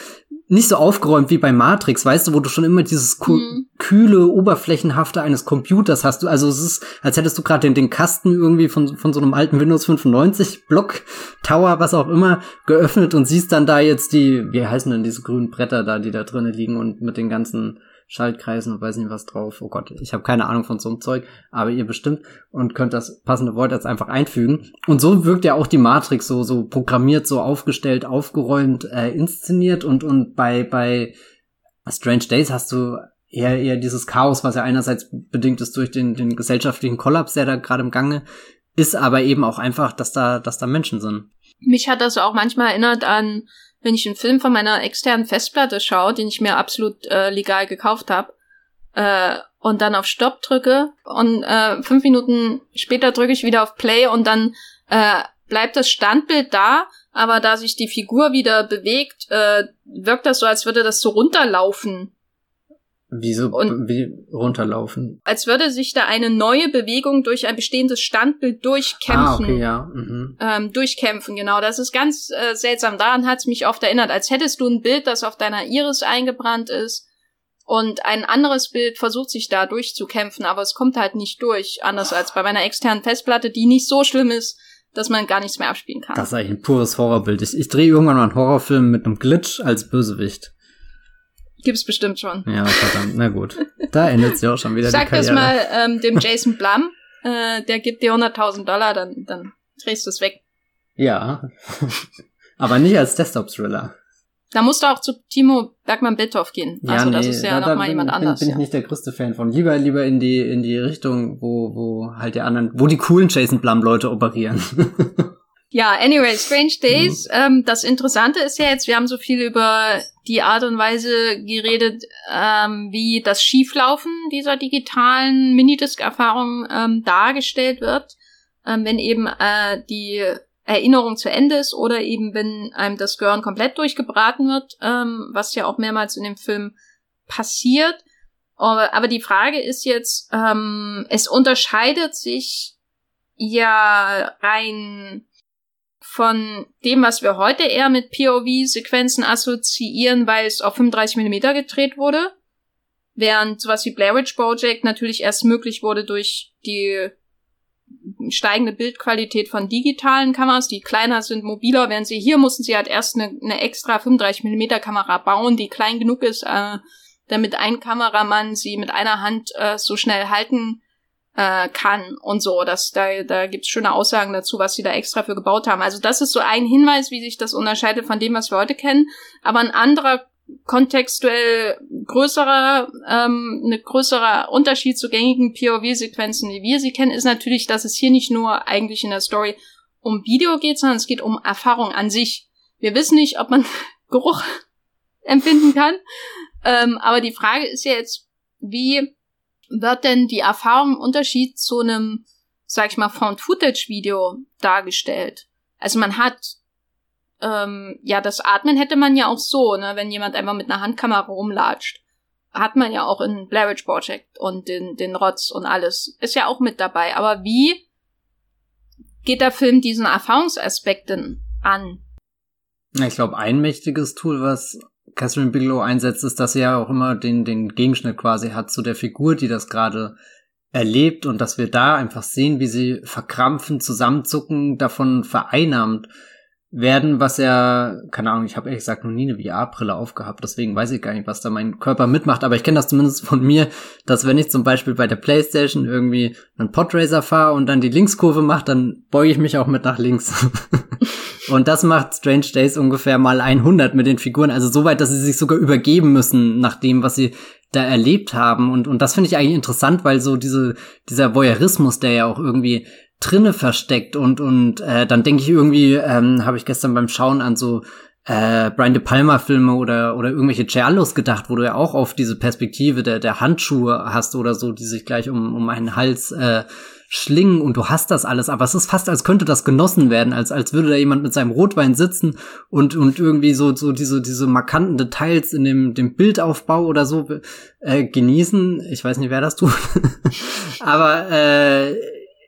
nicht so aufgeräumt wie bei Matrix, weißt du, wo du schon immer dieses mhm. kühle, oberflächenhafte eines Computers hast. Du, also es ist, als hättest du gerade den, den Kasten irgendwie von, von so einem alten Windows 95 Block, Tower, was auch immer, geöffnet und siehst dann da jetzt die, wie heißen denn diese grünen Bretter da, die da drinnen liegen und mit den ganzen Schaltkreisen und weiß nicht was drauf. Oh Gott, ich habe keine Ahnung von so einem Zeug, aber ihr bestimmt und könnt das passende Wort jetzt einfach einfügen. Und so wirkt ja auch die Matrix so so programmiert, so aufgestellt, aufgeräumt, äh, inszeniert und und bei bei Strange Days hast du eher eher dieses Chaos, was ja einerseits bedingt ist durch den den gesellschaftlichen Kollaps, der da gerade im Gange ist, aber eben auch einfach, dass da dass da Menschen sind. Mich hat das auch manchmal erinnert an wenn ich einen Film von meiner externen Festplatte schaue, den ich mir absolut äh, legal gekauft habe, äh, und dann auf Stopp drücke und äh, fünf Minuten später drücke ich wieder auf Play und dann äh, bleibt das Standbild da, aber da sich die Figur wieder bewegt, äh, wirkt das so, als würde das so runterlaufen. Wieso und wie runterlaufen? Als würde sich da eine neue Bewegung durch ein bestehendes Standbild durchkämpfen. Ah, okay, ja. Mhm. Ähm, durchkämpfen, genau. Das ist ganz äh, seltsam. Daran hat es mich oft erinnert, als hättest du ein Bild, das auf deiner Iris eingebrannt ist und ein anderes Bild versucht sich da durchzukämpfen, aber es kommt halt nicht durch. Anders als bei meiner externen Festplatte, die nicht so schlimm ist, dass man gar nichts mehr abspielen kann. Das ist eigentlich ein pures Horrorbild. Ich, ich drehe irgendwann mal einen Horrorfilm mit einem Glitch als Bösewicht. Gibt's bestimmt schon. Ja, verdammt, na gut. Da endet sie auch schon wieder Sag das mal ähm, dem Jason Blum, äh, der gibt dir 100.000 Dollar, dann, dann drehst du es weg. Ja, aber nicht als Desktop-Thriller. Da musst du auch zu Timo Bergmann-Bildorf gehen. Ja, also nee, das ist ja nochmal jemand bin, anders. Bin ich ja. nicht der größte Fan von. Lieber, lieber in die, in die Richtung, wo, wo halt die anderen, wo die coolen Jason Blum-Leute operieren. Ja, anyway, Strange Days. Mhm. Ähm, das Interessante ist ja jetzt, wir haben so viel über die Art und Weise geredet, ähm, wie das Schieflaufen dieser digitalen Minidisc-Erfahrung ähm, dargestellt wird, ähm, wenn eben äh, die Erinnerung zu Ende ist oder eben wenn einem das Gehirn komplett durchgebraten wird, ähm, was ja auch mehrmals in dem Film passiert. Aber die Frage ist jetzt, ähm, es unterscheidet sich ja rein von dem, was wir heute eher mit POV-Sequenzen assoziieren, weil es auf 35 Millimeter gedreht wurde. Während sowas wie Blair Witch Project natürlich erst möglich wurde durch die steigende Bildqualität von digitalen Kameras, die kleiner sind, mobiler, während sie hier mussten sie halt erst eine, eine extra 35 Millimeter Kamera bauen, die klein genug ist, äh, damit ein Kameramann sie mit einer Hand äh, so schnell halten äh, kann und so. Das, da, da gibt's schöne Aussagen dazu, was sie da extra für gebaut haben. Also das ist so ein Hinweis, wie sich das unterscheidet von dem, was wir heute kennen. Aber ein anderer kontextuell größerer, ähm, eine größere Unterschied zu gängigen POV-Sequenzen, wie wir sie kennen, ist natürlich, dass es hier nicht nur eigentlich in der Story um Video geht, sondern es geht um Erfahrung an sich. Wir wissen nicht, ob man Geruch empfinden kann, ähm, aber die Frage ist ja jetzt, wie wird denn die Erfahrung im Unterschied zu einem, sag ich mal, Found-Footage-Video dargestellt? Also man hat ähm, ja, das Atmen hätte man ja auch so, ne, wenn jemand einfach mit einer Handkamera rumlatscht. Hat man ja auch in Blair Witch Project und den, den Rotz und alles. Ist ja auch mit dabei. Aber wie geht der Film diesen Erfahrungsaspekten an? Ich glaube, ein mächtiges Tool, was Catherine Bigelow einsetzt, ist, dass sie ja auch immer den, den Gegenschnitt quasi hat zu der Figur, die das gerade erlebt und dass wir da einfach sehen, wie sie verkrampfen, zusammenzucken, davon vereinnahmt werden, was ja, keine Ahnung, ich habe ehrlich gesagt noch nie eine VR-Brille aufgehabt, deswegen weiß ich gar nicht, was da mein Körper mitmacht, aber ich kenne das zumindest von mir, dass wenn ich zum Beispiel bei der Playstation irgendwie einen Podracer fahre und dann die Linkskurve mache, dann beuge ich mich auch mit nach links. und das macht Strange Days ungefähr mal 100 mit den Figuren, also so weit, dass sie sich sogar übergeben müssen nach dem, was sie da erlebt haben und, und das finde ich eigentlich interessant, weil so diese, dieser Voyeurismus, der ja auch irgendwie drinne versteckt und und äh, dann denke ich irgendwie, ähm, habe ich gestern beim Schauen an so äh, Brian De Palma Filme oder oder irgendwelche Giallos gedacht, wo du ja auch auf diese Perspektive der der Handschuhe hast oder so, die sich gleich um um einen Hals äh, schlingen und du hast das alles, aber es ist fast als könnte das genossen werden, als als würde da jemand mit seinem Rotwein sitzen und und irgendwie so so diese diese markanten Details in dem dem Bildaufbau oder so äh, genießen. Ich weiß nicht, wer das tut, aber äh,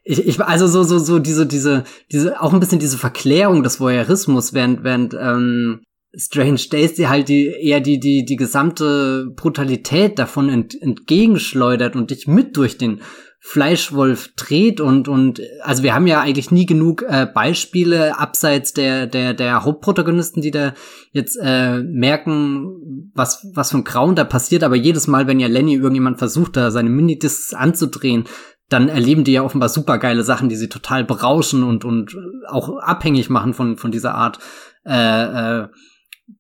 ich, ich also so so so diese diese diese auch ein bisschen diese Verklärung des Voyeurismus während während ähm, Strange Days die halt die eher die die die gesamte Brutalität davon ent, entgegenschleudert und dich mit durch den Fleischwolf dreht und und also wir haben ja eigentlich nie genug äh, Beispiele abseits der der der Hauptprotagonisten, die da jetzt äh, merken, was was ein Grauen da passiert. Aber jedes Mal, wenn ja Lenny irgendjemand versucht, da seine Minidiscs anzudrehen, dann erleben die ja offenbar super geile Sachen, die sie total berauschen und und auch abhängig machen von von dieser Art äh, äh,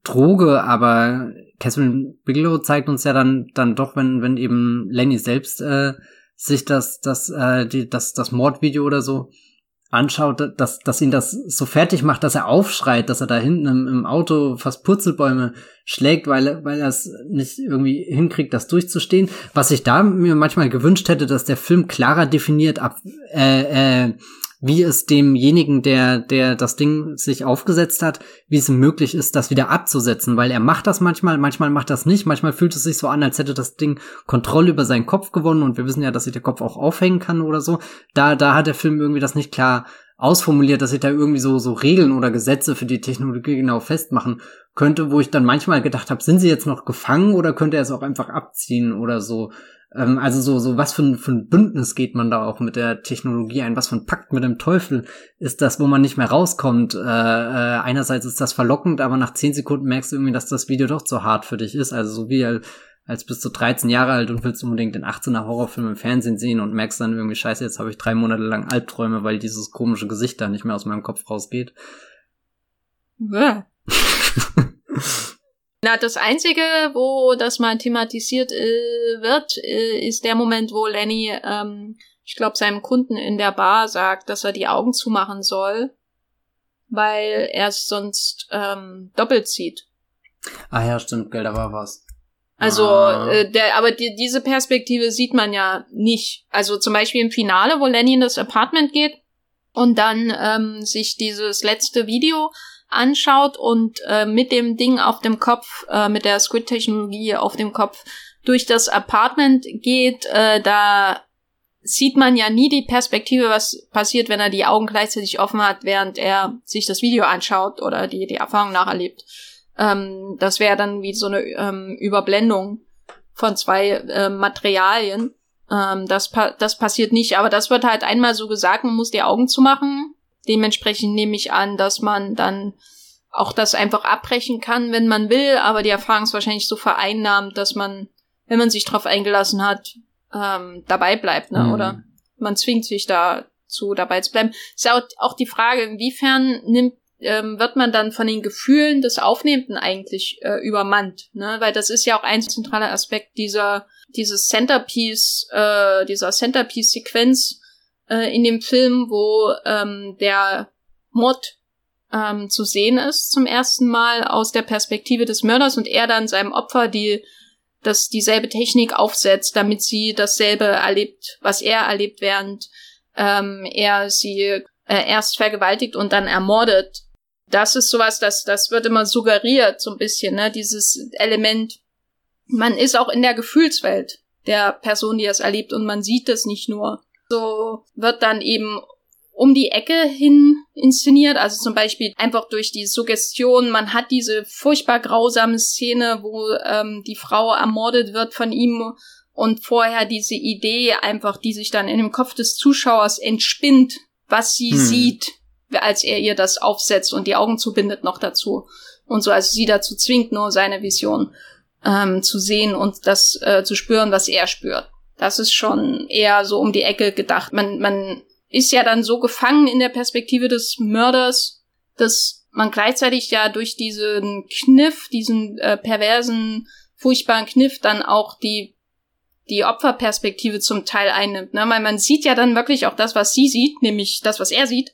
Droge. Aber Catherine Bigelow zeigt uns ja dann dann doch, wenn wenn eben Lenny selbst äh, sich das, das, äh, die, das, das Mordvideo oder so anschaut, dass, dass ihn das so fertig macht, dass er aufschreit, dass er da hinten im, im Auto fast Purzelbäume schlägt, weil, er weil er es nicht irgendwie hinkriegt, das durchzustehen. Was ich da mir manchmal gewünscht hätte, dass der Film klarer definiert, ab, äh, äh, wie es demjenigen, der, der das Ding sich aufgesetzt hat, wie es möglich ist, das wieder abzusetzen, weil er macht das manchmal, manchmal macht das nicht, manchmal fühlt es sich so an, als hätte das Ding Kontrolle über seinen Kopf gewonnen und wir wissen ja, dass sich der Kopf auch aufhängen kann oder so. Da, da hat der Film irgendwie das nicht klar ausformuliert, dass sich da irgendwie so, so Regeln oder Gesetze für die Technologie genau festmachen könnte, wo ich dann manchmal gedacht habe, sind sie jetzt noch gefangen oder könnte er es auch einfach abziehen oder so. Ähm, also so, so was für ein, für ein Bündnis geht man da auch mit der Technologie ein, was für ein Pakt mit dem Teufel ist das, wo man nicht mehr rauskommt. Äh, äh, einerseits ist das verlockend, aber nach zehn Sekunden merkst du irgendwie, dass das Video doch zu hart für dich ist. Also so wie als bist du 13 Jahre alt und willst unbedingt den 18er Horrorfilm im Fernsehen sehen und merkst dann irgendwie, scheiße, jetzt habe ich drei Monate lang Albträume, weil dieses komische Gesicht da nicht mehr aus meinem Kopf rausgeht. Na, das Einzige, wo das mal thematisiert äh, wird, äh, ist der Moment, wo Lenny, ähm, ich glaube, seinem Kunden in der Bar sagt, dass er die Augen zumachen soll, weil er es sonst ähm, doppelt sieht. Ah ja, stimmt, gell, da war was. Also, ah. äh, der, aber die, diese Perspektive sieht man ja nicht. Also zum Beispiel im Finale, wo Lenny in das Apartment geht und dann ähm, sich dieses letzte Video anschaut und äh, mit dem Ding auf dem Kopf, äh, mit der Squid-Technologie auf dem Kopf durch das Apartment geht, äh, da sieht man ja nie die Perspektive, was passiert, wenn er die Augen gleichzeitig offen hat, während er sich das Video anschaut oder die, die Erfahrung nacherlebt. Ähm, das wäre dann wie so eine ähm, Überblendung von zwei äh, Materialien. Ähm, das, pa das passiert nicht, aber das wird halt einmal so gesagt, man muss die Augen zumachen Dementsprechend nehme ich an, dass man dann auch das einfach abbrechen kann, wenn man will, aber die Erfahrung ist wahrscheinlich so vereinnahmt, dass man, wenn man sich drauf eingelassen hat, ähm, dabei bleibt, ne? Mhm. Oder man zwingt sich dazu, dabei zu bleiben. Ist ja auch, auch die Frage, inwiefern nimmt ähm, wird man dann von den Gefühlen des Aufnehmenden eigentlich äh, übermannt, ne? Weil das ist ja auch ein zentraler Aspekt dieser dieses Centerpiece, äh, dieser Centerpiece-Sequenz, äh, in dem Film, wo ähm, der Mord ähm, zu sehen ist zum ersten Mal aus der Perspektive des Mörders und er dann seinem Opfer die das dieselbe Technik aufsetzt, damit sie dasselbe erlebt, was er erlebt, während ähm, er sie äh, erst vergewaltigt und dann ermordet. Das ist sowas, das, das wird immer suggeriert, so ein bisschen, ne, dieses Element. Man ist auch in der Gefühlswelt der Person, die es erlebt und man sieht es nicht nur so wird dann eben um die Ecke hin inszeniert, also zum Beispiel einfach durch die Suggestion, man hat diese furchtbar grausame Szene, wo ähm, die Frau ermordet wird von ihm und vorher diese Idee einfach, die sich dann in dem Kopf des Zuschauers entspinnt, was sie hm. sieht, als er ihr das aufsetzt und die Augen zubindet noch dazu und so, also sie dazu zwingt, nur seine Vision ähm, zu sehen und das äh, zu spüren, was er spürt. Das ist schon eher so um die Ecke gedacht. Man, man ist ja dann so gefangen in der Perspektive des Mörders, dass man gleichzeitig ja durch diesen Kniff, diesen äh, perversen, furchtbaren Kniff dann auch die die Opferperspektive zum Teil einnimmt, ne? Weil man sieht ja dann wirklich auch das, was sie sieht, nämlich das, was er sieht.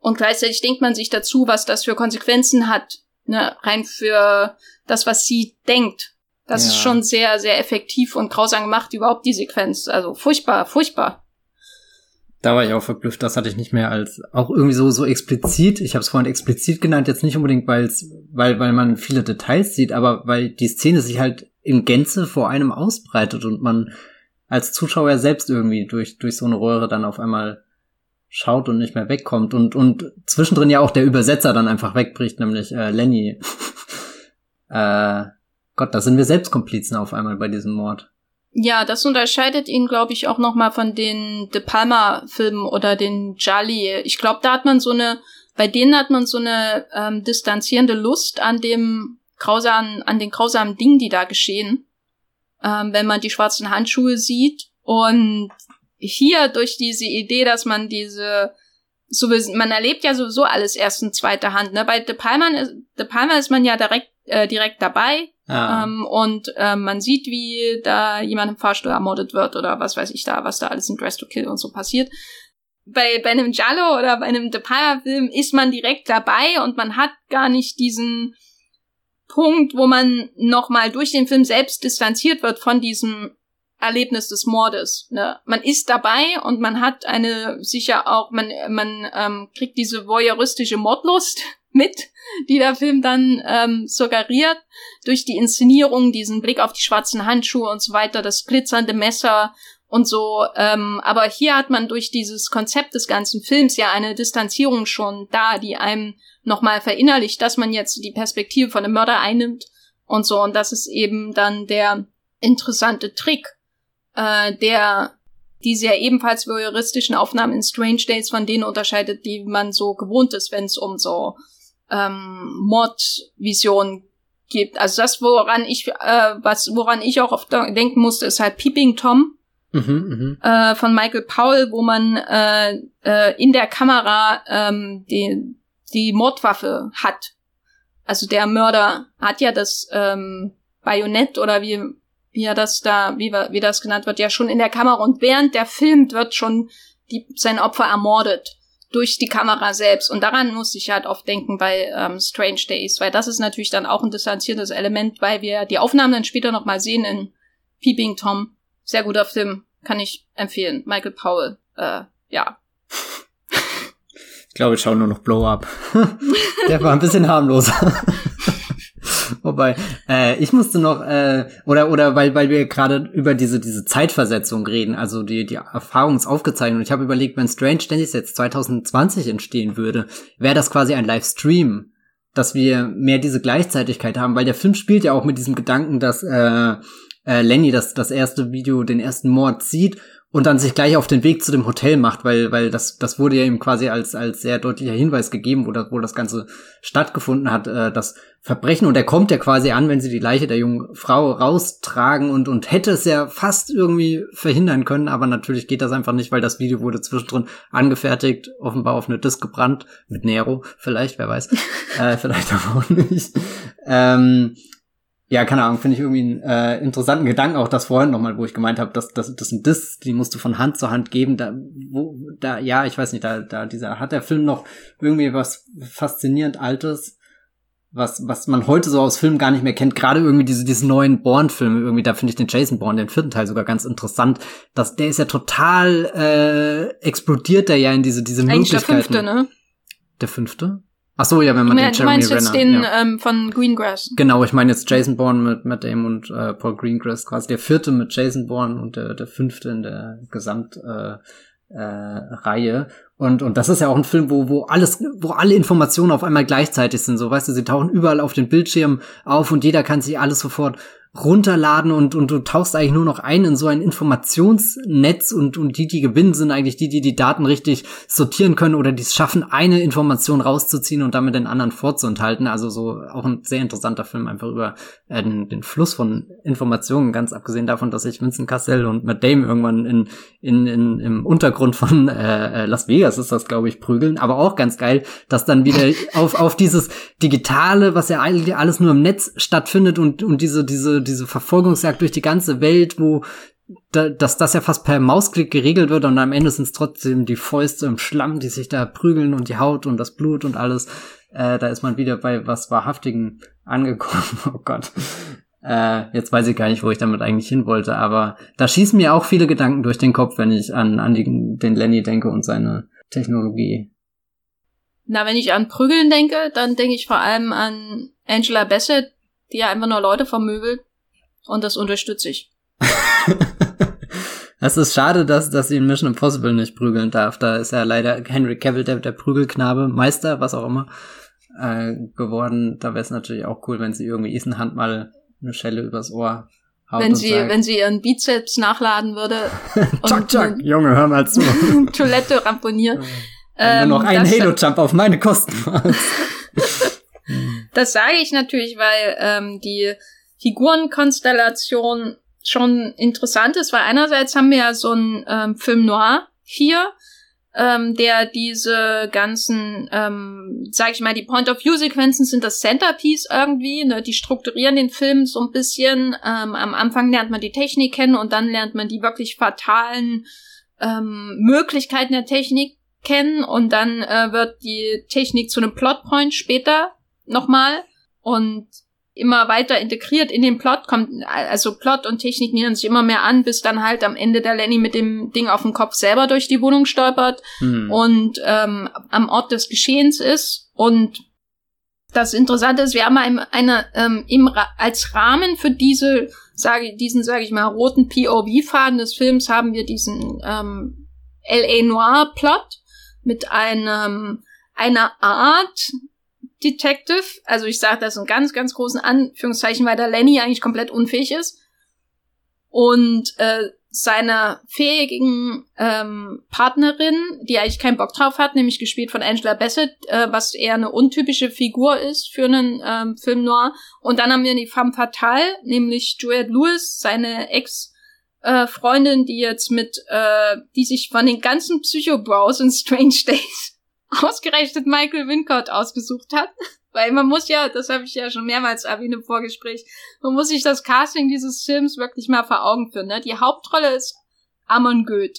Und gleichzeitig denkt man sich dazu, was das für Konsequenzen hat, ne? Rein für das, was sie denkt. Das ja. ist schon sehr, sehr effektiv und grausam gemacht, überhaupt die Sequenz. Also furchtbar, furchtbar. Da war ich auch verblüfft, das hatte ich nicht mehr als auch irgendwie so so explizit. Ich habe es vorhin explizit genannt, jetzt nicht unbedingt, weil's, weil weil man viele Details sieht, aber weil die Szene sich halt in Gänze vor einem ausbreitet und man als Zuschauer selbst irgendwie durch durch so eine Röhre dann auf einmal schaut und nicht mehr wegkommt und und zwischendrin ja auch der Übersetzer dann einfach wegbricht, nämlich äh, Lenny. äh, Gott, da sind wir selbst Komplizen auf einmal bei diesem Mord. Ja, das unterscheidet ihn, glaube ich, auch noch mal von den De Palma-Filmen oder den Jali. Ich glaube, da hat man so eine, bei denen hat man so eine ähm, distanzierende Lust an dem grausamen, an den grausamen Dingen, die da geschehen, ähm, wenn man die schwarzen Handschuhe sieht. Und hier durch diese Idee, dass man diese so man erlebt ja sowieso alles erst in zweiter Hand. Ne? Bei De Palma, De Palma ist man ja direkt äh, direkt dabei ja. ähm, und äh, man sieht, wie da jemand im Fahrstuhl ermordet wird oder was weiß ich da, was da alles in Dress to Kill und so passiert. Bei, bei einem Giallo oder bei einem De Palma-Film ist man direkt dabei und man hat gar nicht diesen Punkt, wo man nochmal durch den Film selbst distanziert wird von diesem Erlebnis des Mordes. Ne? Man ist dabei und man hat eine sicher auch, man, man ähm, kriegt diese voyeuristische Mordlust mit, die der Film dann ähm, suggeriert, durch die Inszenierung, diesen Blick auf die schwarzen Handschuhe und so weiter, das glitzernde Messer und so. Ähm, aber hier hat man durch dieses Konzept des ganzen Films ja eine Distanzierung schon da, die einem nochmal verinnerlicht, dass man jetzt die Perspektive von dem Mörder einnimmt und so. Und das ist eben dann der interessante Trick, äh, der diese ja ebenfalls voyeuristischen Aufnahmen in Strange Days von denen unterscheidet, die man so gewohnt ist, wenn es um so ähm, Mordvisionen gibt. Also das, woran ich, äh, was, woran ich auch oft denken musste, ist halt Peeping Tom. Mhm, mh. äh, von Michael Powell, wo man äh, äh, in der Kamera ähm, die, die Mordwaffe hat. Also der Mörder hat ja das ähm, Bajonett oder wie wie er das da, wie, wie das genannt wird, ja schon in der Kamera und während der filmt wird schon die, sein Opfer ermordet durch die Kamera selbst. Und daran muss ich halt oft denken bei ähm, Strange Days, weil das ist natürlich dann auch ein distanziertes Element, weil wir die Aufnahmen dann später nochmal sehen in Peeping Tom. Sehr guter Film, kann ich empfehlen. Michael Powell, äh, ja. Ich glaube, ich schaue nur noch Blow Up. Der war ein bisschen harmloser. Wobei, äh, ich musste noch, äh, oder, oder weil, weil wir gerade über diese, diese Zeitversetzung reden, also die, die Erfahrungsaufgezeichnung. Ich habe überlegt, wenn Strange Days jetzt 2020 entstehen würde, wäre das quasi ein Livestream, dass wir mehr diese Gleichzeitigkeit haben, weil der Film spielt ja auch mit diesem Gedanken, dass äh, äh, Lenny das, das erste Video, den ersten Mord sieht und dann sich gleich auf den Weg zu dem Hotel macht, weil, weil das, das wurde ja ihm quasi als, als sehr deutlicher Hinweis gegeben, wo das, wo das Ganze stattgefunden hat, äh, das Verbrechen. Und er kommt ja quasi an, wenn sie die Leiche der jungen Frau raustragen und, und hätte es ja fast irgendwie verhindern können, aber natürlich geht das einfach nicht, weil das Video wurde zwischendrin angefertigt, offenbar auf eine Disk gebrannt, mit Nero vielleicht, wer weiß, äh, vielleicht aber auch nicht. Ähm, ja, keine Ahnung, finde ich irgendwie einen äh, interessanten Gedanken, auch das vorhin nochmal, wo ich gemeint habe, dass das, das sind Discs, die musst du von Hand zu Hand geben. Da, wo, da, ja, ich weiß nicht, da, da dieser hat der Film noch irgendwie was faszinierend Altes, was, was man heute so aus Filmen gar nicht mehr kennt. Gerade irgendwie diese, diese neuen Bourne-Filme, irgendwie, da finde ich den Jason Bourne, den vierten Teil sogar ganz interessant. dass der ist ja total äh, explodiert der ja in diese, diese Eigentlich Möglichkeiten. Der fünfte, ne? Der fünfte? Ach so, ja, wenn man du den Jeremy meinst jetzt den ja. ähm, von Greengrass. Genau, ich meine jetzt Jason Bourne mit Matt Damon und äh, Paul Greengrass, quasi der vierte mit Jason Bourne und der, der fünfte in der Gesamtreihe. Äh, äh, Reihe. und, und das ist ja auch ein Film, wo, wo alles, wo alle Informationen auf einmal gleichzeitig sind. So, weißt du, sie tauchen überall auf den Bildschirm auf und jeder kann sich alles sofort runterladen und, und du tauchst eigentlich nur noch ein in so ein Informationsnetz und, und die, die gewinnen, sind eigentlich die, die die Daten richtig sortieren können oder die es schaffen, eine Information rauszuziehen und damit den anderen vorzuenthalten. Also so auch ein sehr interessanter Film einfach über äh, den, den Fluss von Informationen, ganz abgesehen davon, dass sich Vincent Cassell und Matt Damon irgendwann in, in, in, im Untergrund von äh, äh Las Vegas ist das, glaube ich, prügeln. Aber auch ganz geil, dass dann wieder auf, auf dieses Digitale, was ja eigentlich alles nur im Netz stattfindet und, und diese, diese diese, Verfolgungsjagd durch die ganze Welt, wo da, dass das ja fast per Mausklick geregelt wird und am Ende sind es trotzdem die Fäuste im Schlamm, die sich da prügeln und die Haut und das Blut und alles. Äh, da ist man wieder bei was Wahrhaftigen angekommen. Oh Gott. Äh, jetzt weiß ich gar nicht, wo ich damit eigentlich hin wollte, aber da schießen mir auch viele Gedanken durch den Kopf, wenn ich an, an die, den Lenny denke und seine Technologie. Na, wenn ich an Prügeln denke, dann denke ich vor allem an Angela Bassett, die ja einfach nur Leute vermöbelt und das unterstütze ich. Es ist schade, dass, dass sie in Mission Impossible nicht prügeln darf. Da ist ja leider Henry Cavill, der, der Prügelknabe, Meister, was auch immer, äh, geworden. Da wäre es natürlich auch cool, wenn sie irgendwie Ethan Hunt mal eine Schelle übers Ohr wenn sie, sagt. wenn sie ihren Bizeps nachladen würde. und tschak, Junge, hör mal zu. Toilette ramponiert. Ähm, noch ein Halo-Jump auf meine Kosten Das sage ich natürlich, weil ähm, die Figurenkonstellation schon interessant ist, weil einerseits haben wir ja so einen ähm, Film Noir hier, ähm, der diese ganzen, ähm, sag ich mal, die Point-of-View-Sequenzen sind das Centerpiece irgendwie, ne? die strukturieren den Film so ein bisschen. Ähm, am Anfang lernt man die Technik kennen und dann lernt man die wirklich fatalen ähm, Möglichkeiten der Technik kennen und dann äh, wird die Technik zu einem Plotpoint später nochmal und immer weiter integriert in den Plot kommt, also Plot und Technik nähern sich immer mehr an, bis dann halt am Ende der Lenny mit dem Ding auf dem Kopf selber durch die Wohnung stolpert hm. und ähm, am Ort des Geschehens ist. Und das Interessante ist, wir haben eine, eine ähm, im, als Rahmen für diese, sage diesen, sage ich mal, roten POV-Faden des Films haben wir diesen ähm, L.A. Noir-Plot mit einem einer Art Detective. Also ich sage das in ganz, ganz großen Anführungszeichen, weil der Lenny eigentlich komplett unfähig ist. Und äh, seiner fähigen ähm, Partnerin, die eigentlich keinen Bock drauf hat, nämlich gespielt von Angela Bassett, äh, was eher eine untypische Figur ist für einen ähm, Film noir. Und dann haben wir die femme fatale, nämlich Juliette Lewis, seine Ex- äh, Freundin, die jetzt mit, äh, die sich von den ganzen Psycho-Bros in Strange Days ausgerechnet Michael Wincott ausgesucht hat. Weil man muss ja, das habe ich ja schon mehrmals erwähnt im Vorgespräch, man muss sich das Casting dieses Films wirklich mal vor Augen führen. Ne? Die Hauptrolle ist Amon Goeth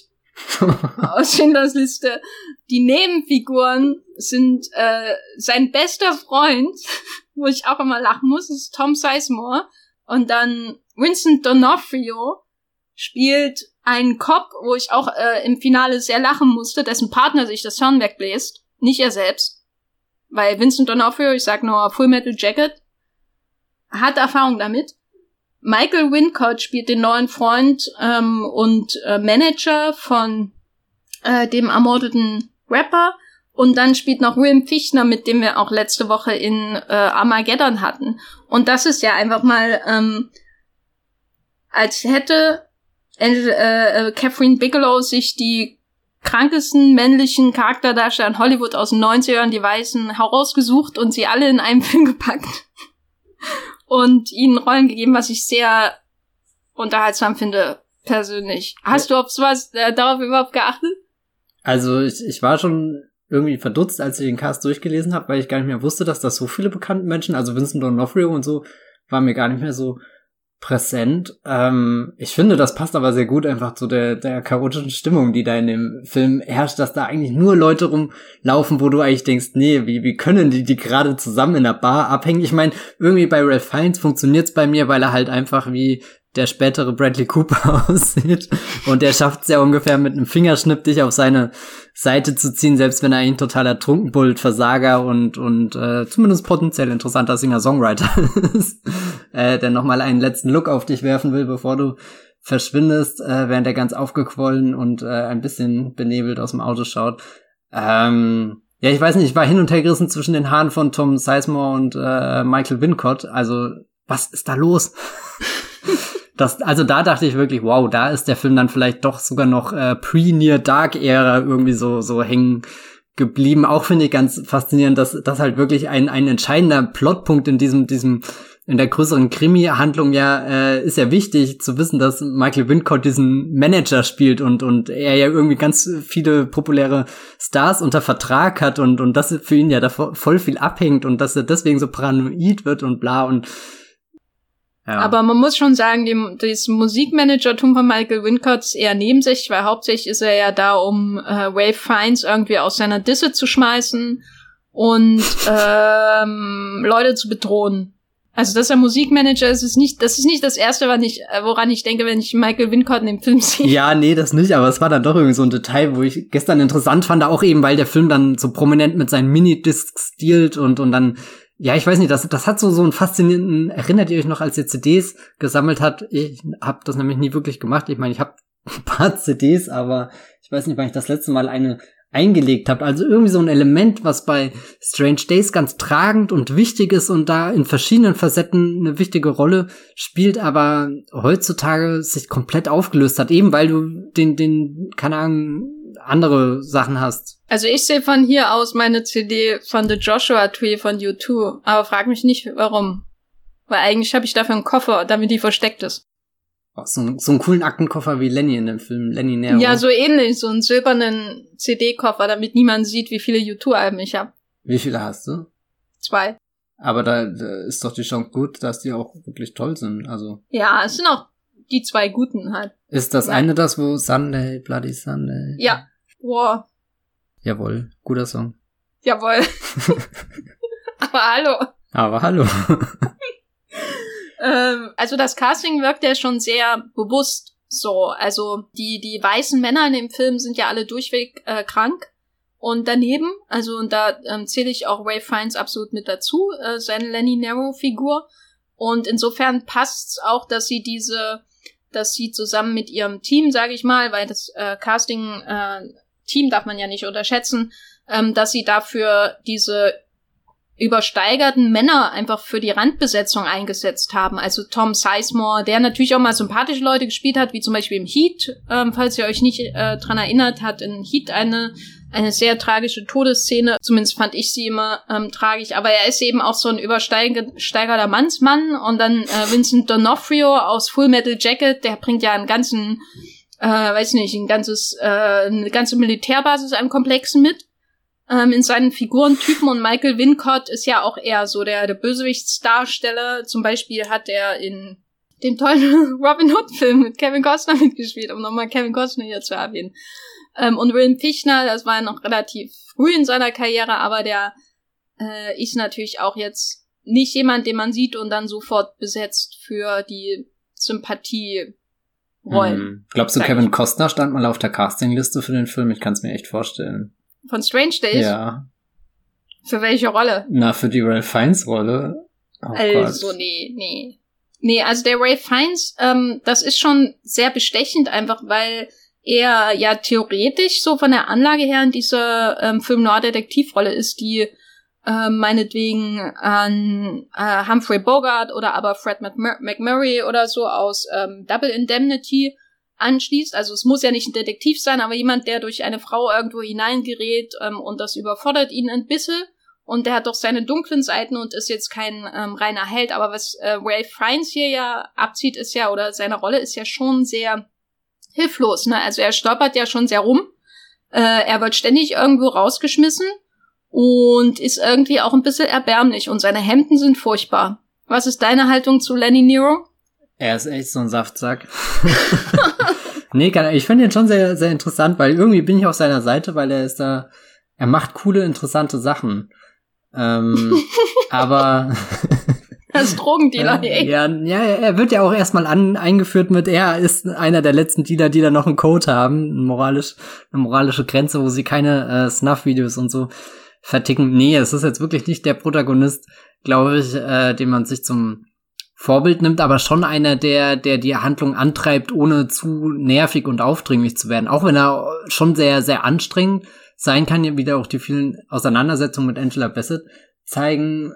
aus Schindlers Liste. Die Nebenfiguren sind äh, sein bester Freund, wo ich auch immer lachen muss, ist Tom Sizemore. Und dann Vincent D'Onofrio spielt einen Cop, wo ich auch äh, im Finale sehr lachen musste, dessen Partner sich das Hirn wegbläst nicht er selbst. Weil Vincent D'Onofrio, ich sag nur Full Metal Jacket, hat Erfahrung damit. Michael Wincott spielt den neuen Freund ähm, und äh, Manager von äh, dem ermordeten Rapper. Und dann spielt noch William Fichtner, mit dem wir auch letzte Woche in äh, Armageddon hatten. Und das ist ja einfach mal, ähm, als hätte äh, äh, Catherine Bigelow sich die krankesten männlichen Charakterdarsteller in Hollywood aus den 90ern, die Weißen, herausgesucht und sie alle in einen Film gepackt. und ihnen Rollen gegeben, was ich sehr unterhaltsam finde, persönlich. Hast ja. du auf sowas äh, darauf überhaupt geachtet? Also ich, ich war schon irgendwie verdutzt, als ich den Cast durchgelesen habe, weil ich gar nicht mehr wusste, dass da so viele bekannte Menschen, also Vincent D'Onofrio und so, war mir gar nicht mehr so präsent. Ähm, ich finde, das passt aber sehr gut einfach zu der, der chaotischen Stimmung, die da in dem Film herrscht, dass da eigentlich nur Leute rumlaufen, wo du eigentlich denkst, nee, wie, wie können die die gerade zusammen in der Bar abhängen? Ich meine, irgendwie bei Ralph Fiennes funktioniert's bei mir, weil er halt einfach wie der spätere Bradley Cooper aussieht. Und der schafft es ja ungefähr mit einem Fingerschnipp, dich auf seine Seite zu ziehen, selbst wenn er ein totaler Trunkenbold, Versager und, und äh, zumindest potenziell interessanter Singer-Songwriter ist, äh, der nochmal einen letzten Look auf dich werfen will, bevor du verschwindest, äh, während er ganz aufgequollen und äh, ein bisschen benebelt aus dem Auto schaut. Ähm, ja, ich weiß nicht, ich war hin und her gerissen zwischen den Haaren von Tom Sizemore und äh, Michael Wincott. Also, was ist da los? Das, also da dachte ich wirklich, wow, da ist der Film dann vielleicht doch sogar noch äh, pre-Near Dark Ära irgendwie so so hängen geblieben. Auch finde ich ganz faszinierend, dass das halt wirklich ein ein entscheidender Plotpunkt in diesem diesem in der größeren Krimi-Handlung ja äh, ist ja wichtig zu wissen, dass Michael Wincott diesen Manager spielt und und er ja irgendwie ganz viele populäre Stars unter Vertrag hat und und das für ihn ja da voll viel abhängt und dass er deswegen so paranoid wird und bla und ja. Aber man muss schon sagen, dem, das Musikmanagertum von Michael Wincott ist eher nebensächlich, weil hauptsächlich ist er ja da, um äh, Wave Fines irgendwie aus seiner Disse zu schmeißen und ähm, Leute zu bedrohen. Also, dass er Musikmanager ist, ist nicht, das ist nicht das erste, woran ich, äh, woran ich denke, wenn ich Michael Wincott in dem Film sehe. Ja, nee, das nicht, aber es war dann doch irgendwie so ein Detail, wo ich gestern interessant fand, auch eben, weil der Film dann so prominent mit seinen Minidiscs dealt und, und dann ja, ich weiß nicht, das, das hat so, so einen faszinierenden, erinnert ihr euch noch, als ihr CDs gesammelt habt? Ich habe das nämlich nie wirklich gemacht. Ich meine, ich habe ein paar CDs, aber ich weiß nicht, wann ich das letzte Mal eine eingelegt habt. Also irgendwie so ein Element, was bei Strange Days ganz tragend und wichtig ist und da in verschiedenen Facetten eine wichtige Rolle spielt, aber heutzutage sich komplett aufgelöst hat, eben weil du den, den, keine Ahnung, andere Sachen hast. Also ich sehe von hier aus meine CD von The Joshua Tree von U2, aber frag mich nicht, warum. Weil eigentlich habe ich dafür einen Koffer, damit die versteckt ist. Oh, so, so einen coolen Aktenkoffer wie Lenny in dem Film, Lenny Nero. Ja, so ähnlich, so einen silbernen CD-Koffer, damit niemand sieht, wie viele U2-Alben ich habe. Wie viele hast du? Zwei. Aber da, da ist doch die Chance gut, dass die auch wirklich toll sind. Also. Ja, es sind auch die zwei guten halt. Ist das eine das, wo Sunday, Bloody Sunday? Ja. Wow. Jawohl, guter Song. Jawohl. Aber hallo. Aber hallo. ähm, also das Casting wirkt ja schon sehr bewusst so. Also die, die weißen Männer in dem Film sind ja alle durchweg äh, krank. Und daneben, also und da ähm, zähle ich auch Ray Fiennes absolut mit dazu, äh, seine Lenny Narrow-Figur. Und insofern passt's auch, dass sie diese, dass sie zusammen mit ihrem Team, sage ich mal, weil das äh, Casting äh, Team darf man ja nicht unterschätzen, ähm, dass sie dafür diese übersteigerten Männer einfach für die Randbesetzung eingesetzt haben. Also Tom Sizemore, der natürlich auch mal sympathische Leute gespielt hat, wie zum Beispiel im Heat, ähm, falls ihr euch nicht äh, dran erinnert, hat in Heat eine eine sehr tragische Todesszene. Zumindest fand ich sie immer ähm, tragisch. Aber er ist eben auch so ein übersteigerter Mannsmann. Und dann äh, Vincent D'Onofrio aus Full Metal Jacket, der bringt ja einen ganzen, äh, weiß nicht, ein ganzes, äh, eine ganze Militärbasis an Komplexen mit ähm, in seinen Figurentypen und Michael Wincott ist ja auch eher so der, der Bösewichtsdarsteller. Zum Beispiel hat er in dem tollen Robin Hood Film mit Kevin Costner mitgespielt, um nochmal Kevin Costner hier zu erwähnen. Ähm, und William Fichtner, das war noch relativ früh in seiner Karriere, aber der äh, ist natürlich auch jetzt nicht jemand, den man sieht und dann sofort besetzt für die Sympathie Rollen. Hm. Glaubst du, Kevin Costner stand mal auf der Castingliste für den Film? Ich kann es mir echt vorstellen. Von Strange Days? Ja. Für welche Rolle? Na, für die Ralph Fiennes Rolle. Oh also, Gott. nee, nee. Nee, also der Ray Fiennes, ähm, das ist schon sehr bestechend, einfach weil er ja theoretisch so von der Anlage her in dieser ähm, Film-Noir-Detektivrolle ist, die äh, meinetwegen an äh, Humphrey Bogart oder aber Fred McMurray oder so aus ähm, Double Indemnity anschließt. Also es muss ja nicht ein Detektiv sein, aber jemand, der durch eine Frau irgendwo hineingerät ähm, und das überfordert ihn ein bisschen. Und der hat doch seine dunklen Seiten und ist jetzt kein ähm, reiner Held. Aber was äh, Ray Fiennes hier ja abzieht, ist ja, oder seine Rolle ist ja schon sehr hilflos. Ne? Also er stolpert ja schon sehr rum. Äh, er wird ständig irgendwo rausgeschmissen und ist irgendwie auch ein bisschen erbärmlich. Und seine Hemden sind furchtbar. Was ist deine Haltung zu Lenny Nero? Er ist echt so ein Saftsack. nee, ich finde ihn schon sehr, sehr interessant, weil irgendwie bin ich auf seiner Seite, weil er ist da, er macht coole, interessante Sachen. Ähm, aber Das Drogendealer, ey. Ja, ja, er wird ja auch erstmal an, eingeführt mit, er ist einer der letzten Dealer, die da noch einen Code haben, moralisch, eine moralische Grenze, wo sie keine äh, Snuff-Videos und so verticken. Nee, es ist jetzt wirklich nicht der Protagonist, glaube ich, äh, den man sich zum Vorbild nimmt, aber schon einer, der, der die Handlung antreibt, ohne zu nervig und aufdringlich zu werden. Auch wenn er schon sehr, sehr anstrengend sein kann, ja wieder auch die vielen Auseinandersetzungen mit Angela Bassett zeigen,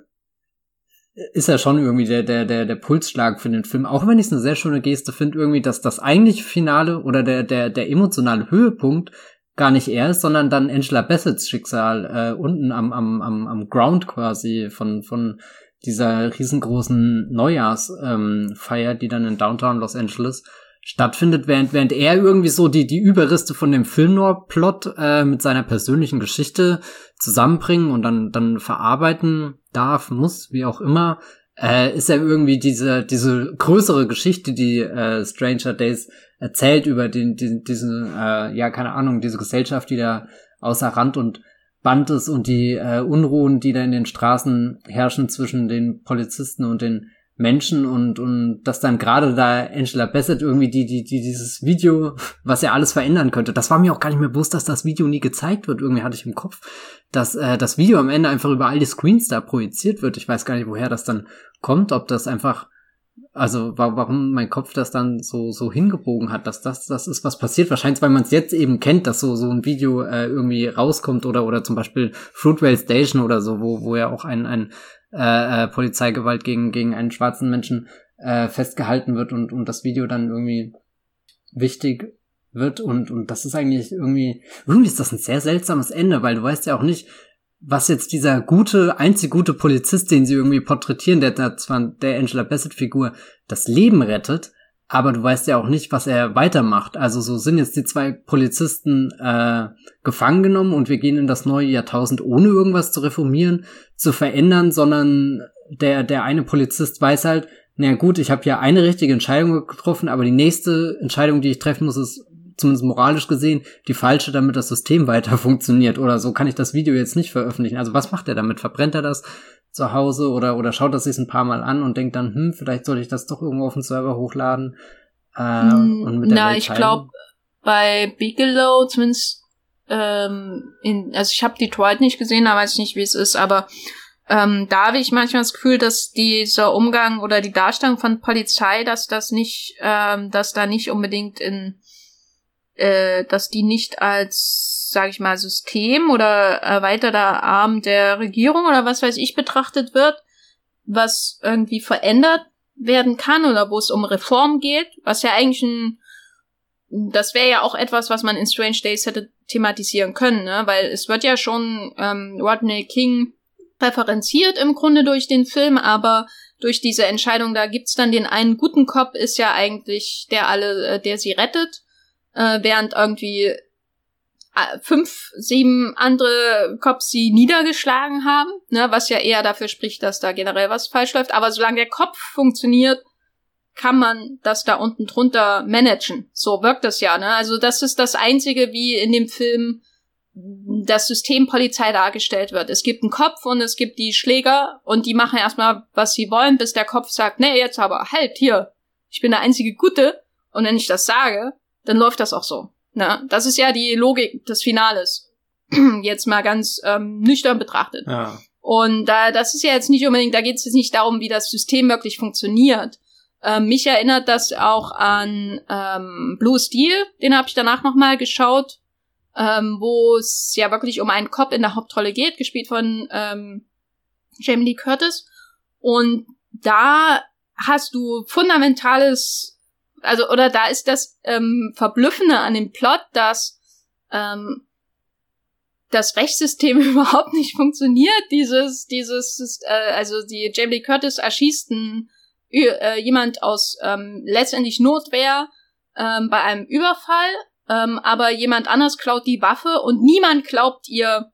ist er schon irgendwie der, der, der, der Pulsschlag für den Film. Auch wenn ich es eine sehr schöne Geste finde, irgendwie, dass das eigentliche Finale oder der, der, der emotionale Höhepunkt gar nicht er ist, sondern dann Angela Bassetts Schicksal äh, unten am, am, am, am Ground quasi von, von dieser riesengroßen Neujahrsfeier, ähm, die dann in Downtown Los Angeles stattfindet, während, während er irgendwie so die, die Überreste von dem Filmnoir-Plot äh, mit seiner persönlichen Geschichte zusammenbringen und dann, dann verarbeiten darf, muss, wie auch immer, äh, ist er irgendwie diese, diese größere Geschichte, die äh, Stranger Days erzählt über den, den diesen, äh, ja, keine Ahnung, diese Gesellschaft, die da außer Rand und Band ist und die äh, Unruhen, die da in den Straßen herrschen zwischen den Polizisten und den Menschen und und dass dann gerade da Angela Bassett irgendwie die die die dieses Video, was ja alles verändern könnte. Das war mir auch gar nicht mehr bewusst, dass das Video nie gezeigt wird. Irgendwie hatte ich im Kopf, dass äh, das Video am Ende einfach über all die Screens da projiziert wird. Ich weiß gar nicht, woher das dann kommt, ob das einfach also warum mein Kopf das dann so so hingebogen hat, dass das das ist, was passiert. Wahrscheinlich, weil man es jetzt eben kennt, dass so so ein Video äh, irgendwie rauskommt oder oder zum Beispiel Fruitvale Station oder so, wo wo ja auch ein ein äh, äh, Polizeigewalt gegen gegen einen schwarzen Menschen äh, festgehalten wird und und das Video dann irgendwie wichtig wird und und das ist eigentlich irgendwie irgendwie ist das ein sehr seltsames Ende, weil du weißt ja auch nicht was jetzt dieser gute, einzig gute Polizist, den sie irgendwie porträtieren, der zwar der Angela Bassett-Figur das Leben rettet, aber du weißt ja auch nicht, was er weitermacht. Also so sind jetzt die zwei Polizisten äh, gefangen genommen und wir gehen in das neue Jahrtausend, ohne irgendwas zu reformieren, zu verändern, sondern der, der eine Polizist weiß halt, na gut, ich habe ja eine richtige Entscheidung getroffen, aber die nächste Entscheidung, die ich treffen muss, ist zumindest moralisch gesehen, die falsche, damit das System weiter funktioniert. Oder so kann ich das Video jetzt nicht veröffentlichen. Also was macht er damit? Verbrennt er das zu Hause oder, oder schaut er sich ein paar Mal an und denkt dann, hm, vielleicht sollte ich das doch irgendwo auf den Server hochladen? Äh, hm, und mit der Na, Welt ich glaube, bei Bigelow, zumindest ähm, in, also ich habe Detroit nicht gesehen, da weiß ich nicht, wie es ist, aber ähm, da habe ich manchmal das Gefühl, dass dieser Umgang oder die Darstellung von Polizei, dass das nicht, ähm, dass da nicht unbedingt in äh, dass die nicht als, sage ich mal, System oder erweiterter Arm der Regierung oder was weiß ich betrachtet wird, was irgendwie verändert werden kann oder wo es um Reform geht, was ja eigentlich ein, das wäre ja auch etwas, was man in Strange Days hätte thematisieren können, ne? weil es wird ja schon ähm, Rodney King referenziert im Grunde durch den Film, aber durch diese Entscheidung, da gibt's dann den einen guten Cop, ist ja eigentlich der alle, äh, der sie rettet äh, während irgendwie fünf, sieben andere Cops sie niedergeschlagen haben, ne, was ja eher dafür spricht, dass da generell was falsch läuft. Aber solange der Kopf funktioniert, kann man das da unten drunter managen. So wirkt das ja, ne? Also das ist das Einzige, wie in dem Film das System Polizei dargestellt wird. Es gibt einen Kopf und es gibt die Schläger und die machen erstmal, was sie wollen, bis der Kopf sagt, nee, jetzt aber halt hier, ich bin der einzige Gute. Und wenn ich das sage, dann läuft das auch so. Na, ne? das ist ja die Logik des Finales. jetzt mal ganz ähm, nüchtern betrachtet. Ja. Und da, das ist ja jetzt nicht unbedingt, da geht es jetzt nicht darum, wie das System wirklich funktioniert. Ähm, mich erinnert das auch an ähm, Blue Steel, den habe ich danach nochmal geschaut, ähm, wo es ja wirklich um einen Cop in der Hauptrolle geht, gespielt von ähm, Jamie Lee Curtis. Und da hast du fundamentales also oder da ist das ähm, Verblüffende an dem Plot, dass ähm, das Rechtssystem überhaupt nicht funktioniert. Dieses, dieses, äh, also die Jamie Lee Curtis erschießt ein, äh, jemand aus ähm, letztendlich Notwehr ähm, bei einem Überfall, ähm, aber jemand anders klaut die Waffe und niemand glaubt ihr,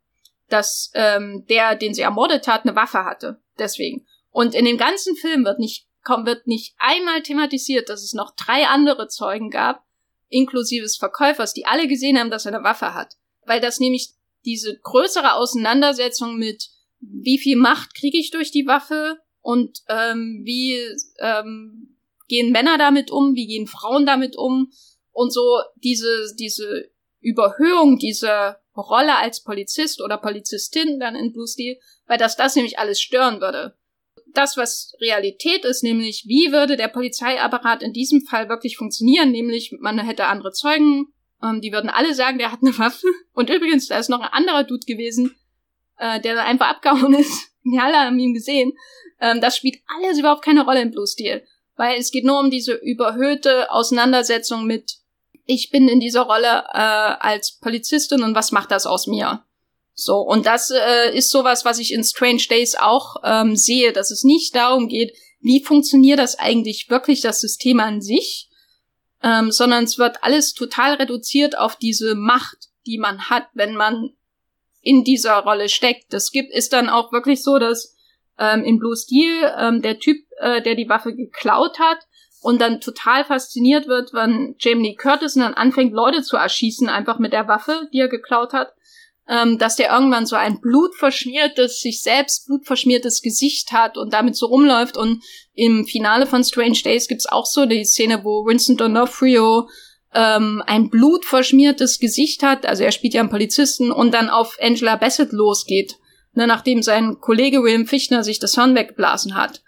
dass ähm, der, den sie ermordet hat, eine Waffe hatte. Deswegen. Und in dem ganzen Film wird nicht kaum wird nicht einmal thematisiert, dass es noch drei andere Zeugen gab, inklusive des Verkäufers, die alle gesehen haben, dass er eine Waffe hat. Weil das nämlich diese größere Auseinandersetzung mit wie viel Macht kriege ich durch die Waffe und ähm, wie ähm, gehen Männer damit um, wie gehen Frauen damit um und so diese diese Überhöhung dieser Rolle als Polizist oder Polizistin dann in Blue Steel, weil das das nämlich alles stören würde das, was Realität ist, nämlich wie würde der Polizeiapparat in diesem Fall wirklich funktionieren, nämlich man hätte andere Zeugen, ähm, die würden alle sagen, der hat eine Waffe. Und übrigens, da ist noch ein anderer Dude gewesen, äh, der da einfach abgehauen ist. Die alle haben ihn gesehen. Ähm, das spielt alles überhaupt keine Rolle im Blue Steel. Weil es geht nur um diese überhöhte Auseinandersetzung mit, ich bin in dieser Rolle äh, als Polizistin und was macht das aus mir? So, und das äh, ist sowas, was ich in Strange Days auch ähm, sehe, dass es nicht darum geht, wie funktioniert das eigentlich wirklich, das System an sich, ähm, sondern es wird alles total reduziert auf diese Macht, die man hat, wenn man in dieser Rolle steckt. Das gibt, ist dann auch wirklich so, dass ähm, in Blue Steel ähm, der Typ, äh, der die Waffe geklaut hat, und dann total fasziniert wird, wenn Jamie Curtis dann anfängt, Leute zu erschießen, einfach mit der Waffe, die er geklaut hat ähm, dass der irgendwann so ein blutverschmiertes, sich selbst blutverschmiertes Gesicht hat und damit so rumläuft. Und im Finale von Strange Days gibt's auch so die Szene, wo Winston D'Onofrio ähm, ein blutverschmiertes Gesicht hat. Also er spielt ja einen Polizisten und dann auf Angela Bassett losgeht, ne, nachdem sein Kollege William Fichtner sich das Horn weggeblasen hat.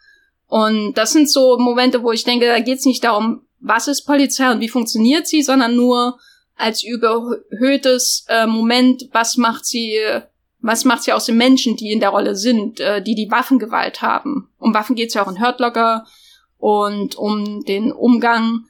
Und das sind so Momente, wo ich denke, da geht es nicht darum, was ist Polizei und wie funktioniert sie, sondern nur als überhöhtes äh, Moment, was macht sie, was macht sie aus den Menschen, die in der Rolle sind, äh, die die Waffengewalt haben. Um Waffen geht es ja auch in Hurt Locker und um den Umgang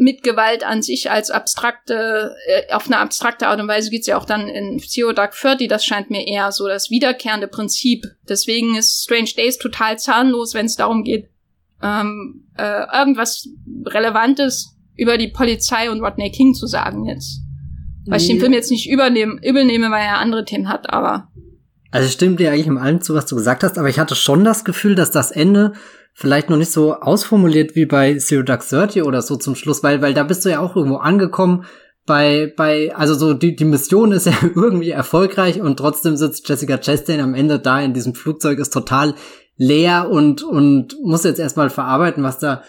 mit Gewalt an sich als abstrakte, äh, auf eine abstrakte Art und Weise geht's ja auch dann in Theodark 40, das scheint mir eher so das wiederkehrende Prinzip. Deswegen ist Strange Days total zahnlos, wenn es darum geht, ähm, äh, irgendwas Relevantes über die Polizei und Rodney King zu sagen jetzt. Weil ich den Film jetzt nicht übernehmen, übel nehme, weil er andere Themen hat, aber. Also stimmt dir eigentlich im allem zu, was du gesagt hast, aber ich hatte schon das Gefühl, dass das Ende vielleicht noch nicht so ausformuliert wie bei Zero Dark Thirty oder so zum Schluss, weil, weil da bist du ja auch irgendwo angekommen bei, bei, also so die, die Mission ist ja irgendwie erfolgreich und trotzdem sitzt Jessica Chastain am Ende da in diesem Flugzeug, ist total leer und, und muss jetzt erstmal verarbeiten, was da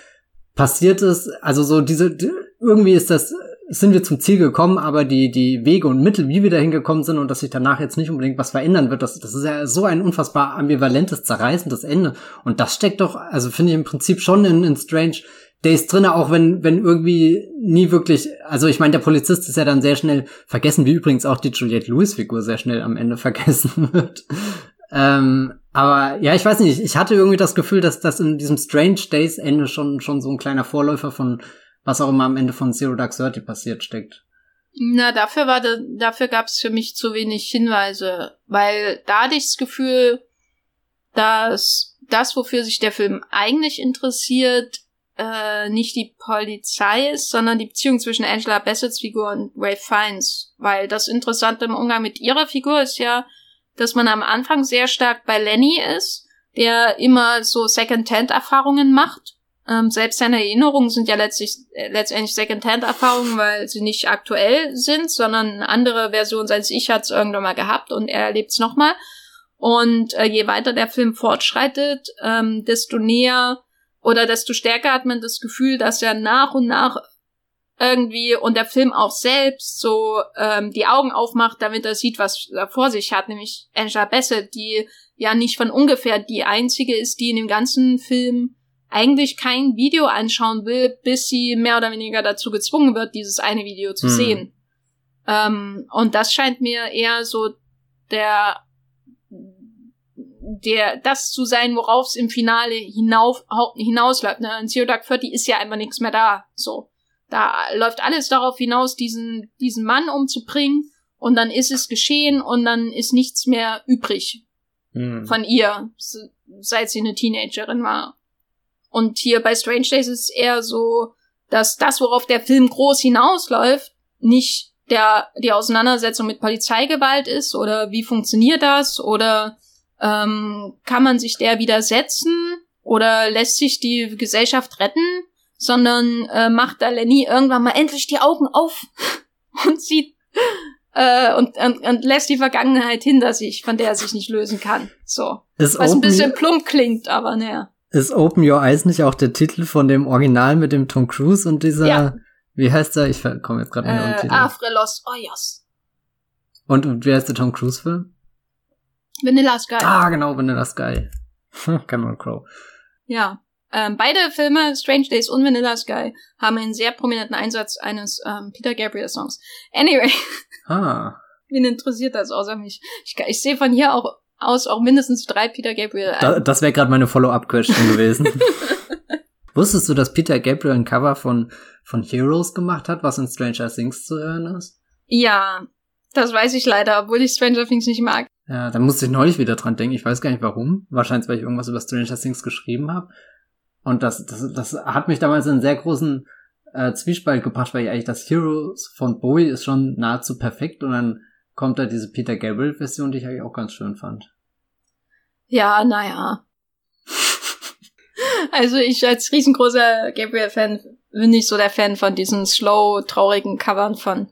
passiert ist. Also so diese, irgendwie ist das sind wir zum Ziel gekommen, aber die, die Wege und Mittel, wie wir da hingekommen sind und dass sich danach jetzt nicht unbedingt was verändern wird, das, das ist ja so ein unfassbar ambivalentes, zerreißendes Ende. Und das steckt doch, also finde ich im Prinzip schon in, in Strange Days drinne, auch wenn, wenn irgendwie nie wirklich, also ich meine, der Polizist ist ja dann sehr schnell vergessen, wie übrigens auch die Juliette Lewis Figur sehr schnell am Ende vergessen wird. ähm, aber ja, ich weiß nicht, ich hatte irgendwie das Gefühl, dass das in diesem Strange Days Ende schon, schon so ein kleiner Vorläufer von was auch immer am Ende von Zero Dark Thirty passiert steckt. Na, dafür war de, dafür gab es für mich zu wenig Hinweise, weil da hatte ich das Gefühl, dass das, wofür sich der Film eigentlich interessiert, äh, nicht die Polizei ist, sondern die Beziehung zwischen Angela Bassett's Figur und Ray Fiennes. Weil das Interessante im Umgang mit ihrer Figur ist ja, dass man am Anfang sehr stark bei Lenny ist, der immer so Second-Hand-Erfahrungen macht ähm, selbst seine Erinnerungen sind ja letztlich, äh, letztendlich Second-Hand-Erfahrungen, weil sie nicht aktuell sind, sondern eine andere Version seines Ich hat es irgendwann mal gehabt und er erlebt es nochmal. Und äh, je weiter der Film fortschreitet, ähm, desto näher oder desto stärker hat man das Gefühl, dass er nach und nach irgendwie und der Film auch selbst so ähm, die Augen aufmacht, damit er sieht, was er vor sich hat, nämlich Angela Bassett, die ja nicht von ungefähr die einzige ist, die in dem ganzen Film eigentlich kein Video anschauen will, bis sie mehr oder weniger dazu gezwungen wird, dieses eine Video zu hm. sehen. Ähm, und das scheint mir eher so der, der, das zu sein, worauf es im Finale hinauf, hinausläuft. Ne? In Zero Dark 40 ist ja einfach nichts mehr da. So. Da läuft alles darauf hinaus, diesen, diesen Mann umzubringen. Und dann ist es geschehen und dann ist nichts mehr übrig hm. von ihr, seit sie eine Teenagerin war. Und hier bei Strange Days ist es eher so, dass das, worauf der Film groß hinausläuft, nicht der, die Auseinandersetzung mit Polizeigewalt ist oder wie funktioniert das oder ähm, kann man sich der widersetzen oder lässt sich die Gesellschaft retten, sondern äh, macht da Lenny irgendwann mal endlich die Augen auf und sieht äh, und, und, und lässt die Vergangenheit hinter sich, von der er sich nicht lösen kann. So. Ist Was ein bisschen plump klingt, aber naja. Ist Open Your Eyes nicht auch der Titel von dem Original mit dem Tom Cruise und dieser, ja. wie heißt er? Ich komme jetzt gerade nicht äh, auf den Titel. Afre Los Oyos. Und, und wie heißt der Tom Cruise Film? Vanilla Sky. Ah, genau, Vanilla Sky. Cameron Crowe. Ja. Ähm, beide Filme, Strange Days und Vanilla Sky, haben einen sehr prominenten Einsatz eines ähm, Peter Gabriel Songs. Anyway. Ah. Wen interessiert das außer mich? Ich, ich sehe von hier auch aus auch mindestens drei Peter Gabriel. Da, das wäre gerade meine Follow-up-Question gewesen. Wusstest du, dass Peter Gabriel ein Cover von, von Heroes gemacht hat, was in Stranger Things zu hören ist? Ja, das weiß ich leider, obwohl ich Stranger Things nicht mag. Ja, da musste ich neulich wieder dran denken. Ich weiß gar nicht warum. Wahrscheinlich, weil ich irgendwas über Stranger Things geschrieben habe. Und das, das, das hat mich damals in einen sehr großen äh, Zwiespalt gebracht, weil ich eigentlich das Heroes von Bowie ist schon nahezu perfekt und dann kommt da diese Peter Gabriel-Version, die ich eigentlich auch ganz schön fand. Ja, naja. also ich als riesengroßer Gabriel-Fan bin nicht so der Fan von diesen slow, traurigen Covern von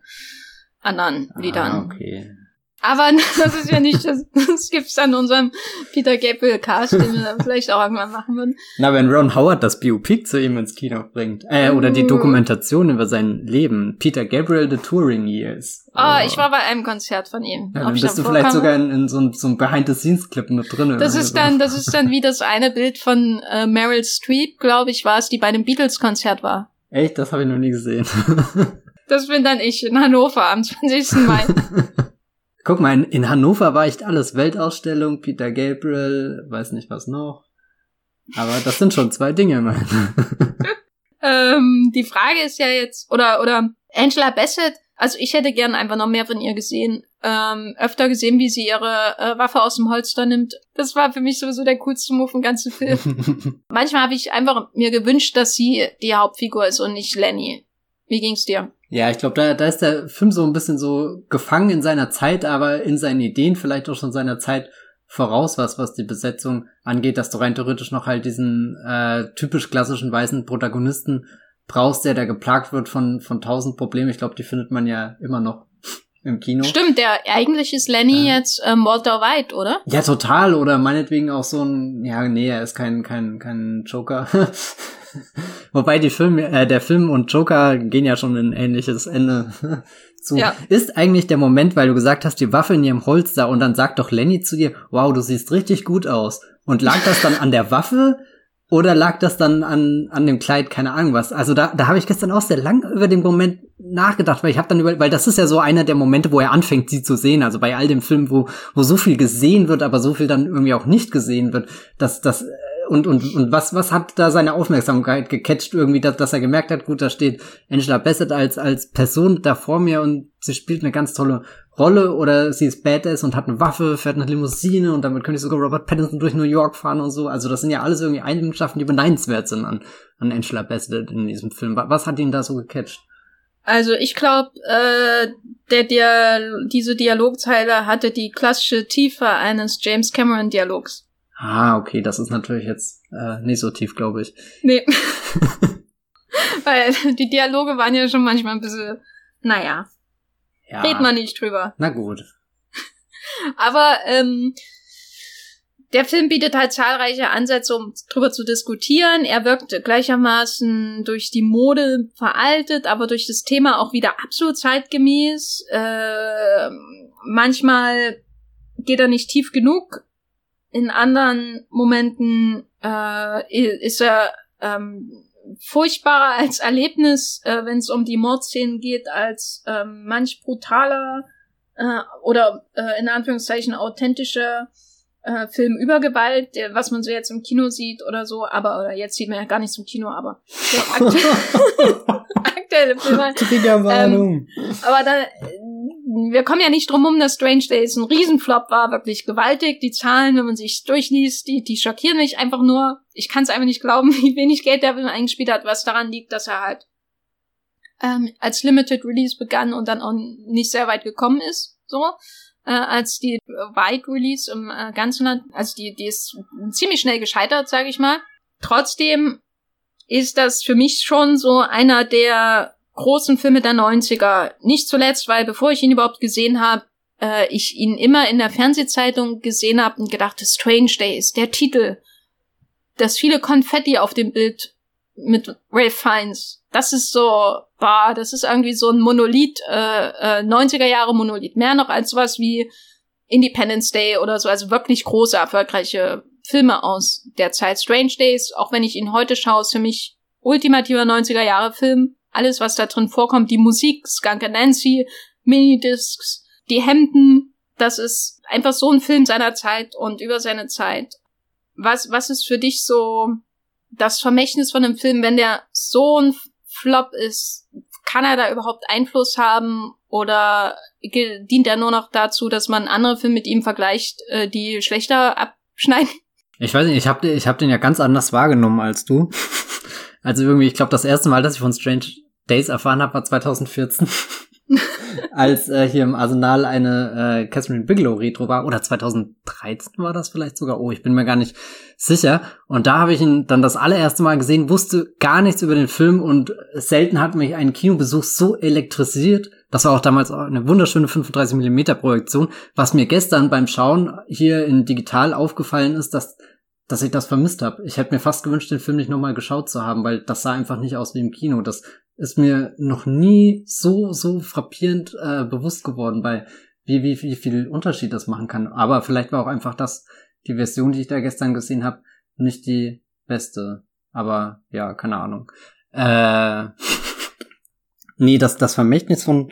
anderen ah, Liedern. okay. Aber das ist ja nicht, das, das gibt's an unserem Peter Gabriel Cast, den wir dann vielleicht auch irgendwann machen würden. Na, wenn Ron Howard das Biopic zu ihm ins Kino bringt, äh, oder die uh. Dokumentation über sein Leben, Peter Gabriel The Touring Years. Ah, oh, ich war bei einem Konzert von ihm. Ja, dann bist du vielleicht sogar in, in so, so einem Behind-the-Scenes-Clip mit drin. Das ist dann, das ist dann wie das eine Bild von äh, Meryl Streep, glaube ich, war es, die bei einem Beatles-Konzert war. Echt? Das habe ich noch nie gesehen. das bin dann ich in Hannover am 20. Mai. Guck mal, in, in Hannover war echt alles Weltausstellung, Peter Gabriel, weiß nicht was noch. Aber das sind schon zwei Dinge, mein. ähm, die Frage ist ja jetzt, oder, oder Angela Bassett, also ich hätte gern einfach noch mehr von ihr gesehen. Ähm, öfter gesehen, wie sie ihre äh, Waffe aus dem Holster nimmt. Das war für mich sowieso der coolste Move im ganzen Film. Manchmal habe ich einfach mir gewünscht, dass sie die Hauptfigur ist und nicht Lenny. Wie ging's dir? Ja, ich glaube, da, da ist der Film so ein bisschen so gefangen in seiner Zeit, aber in seinen Ideen vielleicht auch schon seiner Zeit voraus, was, was die Besetzung angeht, dass du rein theoretisch noch halt diesen äh, typisch klassischen weißen Protagonisten brauchst, der da geplagt wird von, von tausend Problemen. Ich glaube, die findet man ja immer noch im Kino. Stimmt, der eigentlich ist Lenny äh, jetzt ähm, Walter White, oder? Ja, total. Oder meinetwegen auch so ein, ja, nee, er ist kein, kein, kein Joker. Wobei die Film, äh, der Film und Joker gehen ja schon in ein ähnliches Ende zu. Ja. Ist eigentlich der Moment, weil du gesagt hast, die Waffe in ihrem Holster und dann sagt doch Lenny zu dir, wow, du siehst richtig gut aus. Und lag das dann an der Waffe oder lag das dann an, an dem Kleid, keine Ahnung was. Also da, da habe ich gestern auch sehr lang über den Moment nachgedacht, weil ich habe dann über, weil das ist ja so einer der Momente, wo er anfängt, sie zu sehen. Also bei all dem Film, wo, wo so viel gesehen wird, aber so viel dann irgendwie auch nicht gesehen wird, dass das und, und, und was, was hat da seine Aufmerksamkeit gecatcht irgendwie, dass, dass er gemerkt hat, gut, da steht Angela Bassett als, als Person da vor mir und sie spielt eine ganz tolle Rolle oder sie ist Badass und hat eine Waffe, fährt eine Limousine und damit könnte ich sogar Robert Pattinson durch New York fahren und so. Also das sind ja alles irgendwie Eigenschaften, die beneidenswert sind an, an Angela Bassett in diesem Film. Was hat ihn da so gecatcht? Also ich glaube, äh, der Dial diese Dialogzeile hatte die klassische Tiefe eines James Cameron Dialogs. Ah, okay, das ist natürlich jetzt äh, nicht so tief, glaube ich. Nee. Weil die Dialoge waren ja schon manchmal ein bisschen, naja. Ja. Red man nicht drüber. Na gut. Aber ähm, der Film bietet halt zahlreiche Ansätze, um drüber zu diskutieren. Er wirkt gleichermaßen durch die Mode veraltet, aber durch das Thema auch wieder absolut zeitgemäß. Äh, manchmal geht er nicht tief genug in anderen Momenten äh, ist er ähm, furchtbarer als Erlebnis, äh, wenn es um die Mordszenen geht, als ähm, manch brutaler äh, oder äh, in Anführungszeichen authentischer äh, Film über Gewalt, der, was man so jetzt im Kino sieht oder so, aber oder jetzt sieht man ja gar nichts im Kino, aber aktuelle Filme. Triggerwarnung. Ähm, aber da wir kommen ja nicht drum um, dass Strange Days ein Riesenflop war, wirklich gewaltig. Die Zahlen, wenn man sich durchliest, die, die schockieren mich einfach nur. Ich kann es einfach nicht glauben, wie wenig Geld der Film eingespielt hat, was daran liegt, dass er halt ähm, als Limited Release begann und dann auch nicht sehr weit gekommen ist. So. Äh, als die Wide Release im äh, ganzen Land, also die, die ist ziemlich schnell gescheitert, sage ich mal. Trotzdem ist das für mich schon so einer der großen Filme der 90er. Nicht zuletzt, weil bevor ich ihn überhaupt gesehen habe, äh, ich ihn immer in der Fernsehzeitung gesehen habe und gedacht, Strange Days, der Titel. Das viele Konfetti auf dem Bild mit Ralph Fiennes. Das ist so, bah, das ist irgendwie so ein Monolith, äh, äh, 90er Jahre Monolith. Mehr noch als sowas wie Independence Day oder so, also wirklich große, erfolgreiche Filme aus der Zeit. Strange Days, auch wenn ich ihn heute schaue, ist für mich ultimativer 90er Jahre Film alles, was da drin vorkommt, die Musik, Skunk Nancy, Minidiscs, die Hemden, das ist einfach so ein Film seiner Zeit und über seine Zeit. Was, was ist für dich so das Vermächtnis von einem Film, wenn der so ein Flop ist? Kann er da überhaupt Einfluss haben oder dient er nur noch dazu, dass man andere Filme mit ihm vergleicht, äh, die schlechter abschneiden? Ich weiß nicht, ich habe ich hab den ja ganz anders wahrgenommen als du. Also irgendwie, ich glaube, das erste Mal, dass ich von Strange Days erfahren habe, war 2014. als äh, hier im Arsenal eine äh, Catherine Bigelow Retro war oder 2013 war das vielleicht sogar. Oh, ich bin mir gar nicht sicher. Und da habe ich ihn dann das allererste Mal gesehen, wusste gar nichts über den Film und selten hat mich ein Kinobesuch so elektrisiert. Das war auch damals eine wunderschöne 35 mm Projektion. Was mir gestern beim Schauen hier in digital aufgefallen ist, dass dass ich das vermisst habe. Ich hätte mir fast gewünscht, den Film nicht nochmal geschaut zu haben, weil das sah einfach nicht aus wie im Kino. Das ist mir noch nie so, so frappierend äh, bewusst geworden, weil wie, wie, wie viel Unterschied das machen kann. Aber vielleicht war auch einfach das, die Version, die ich da gestern gesehen habe, nicht die beste. Aber ja, keine Ahnung. Äh, nee, das, das Vermächtnis von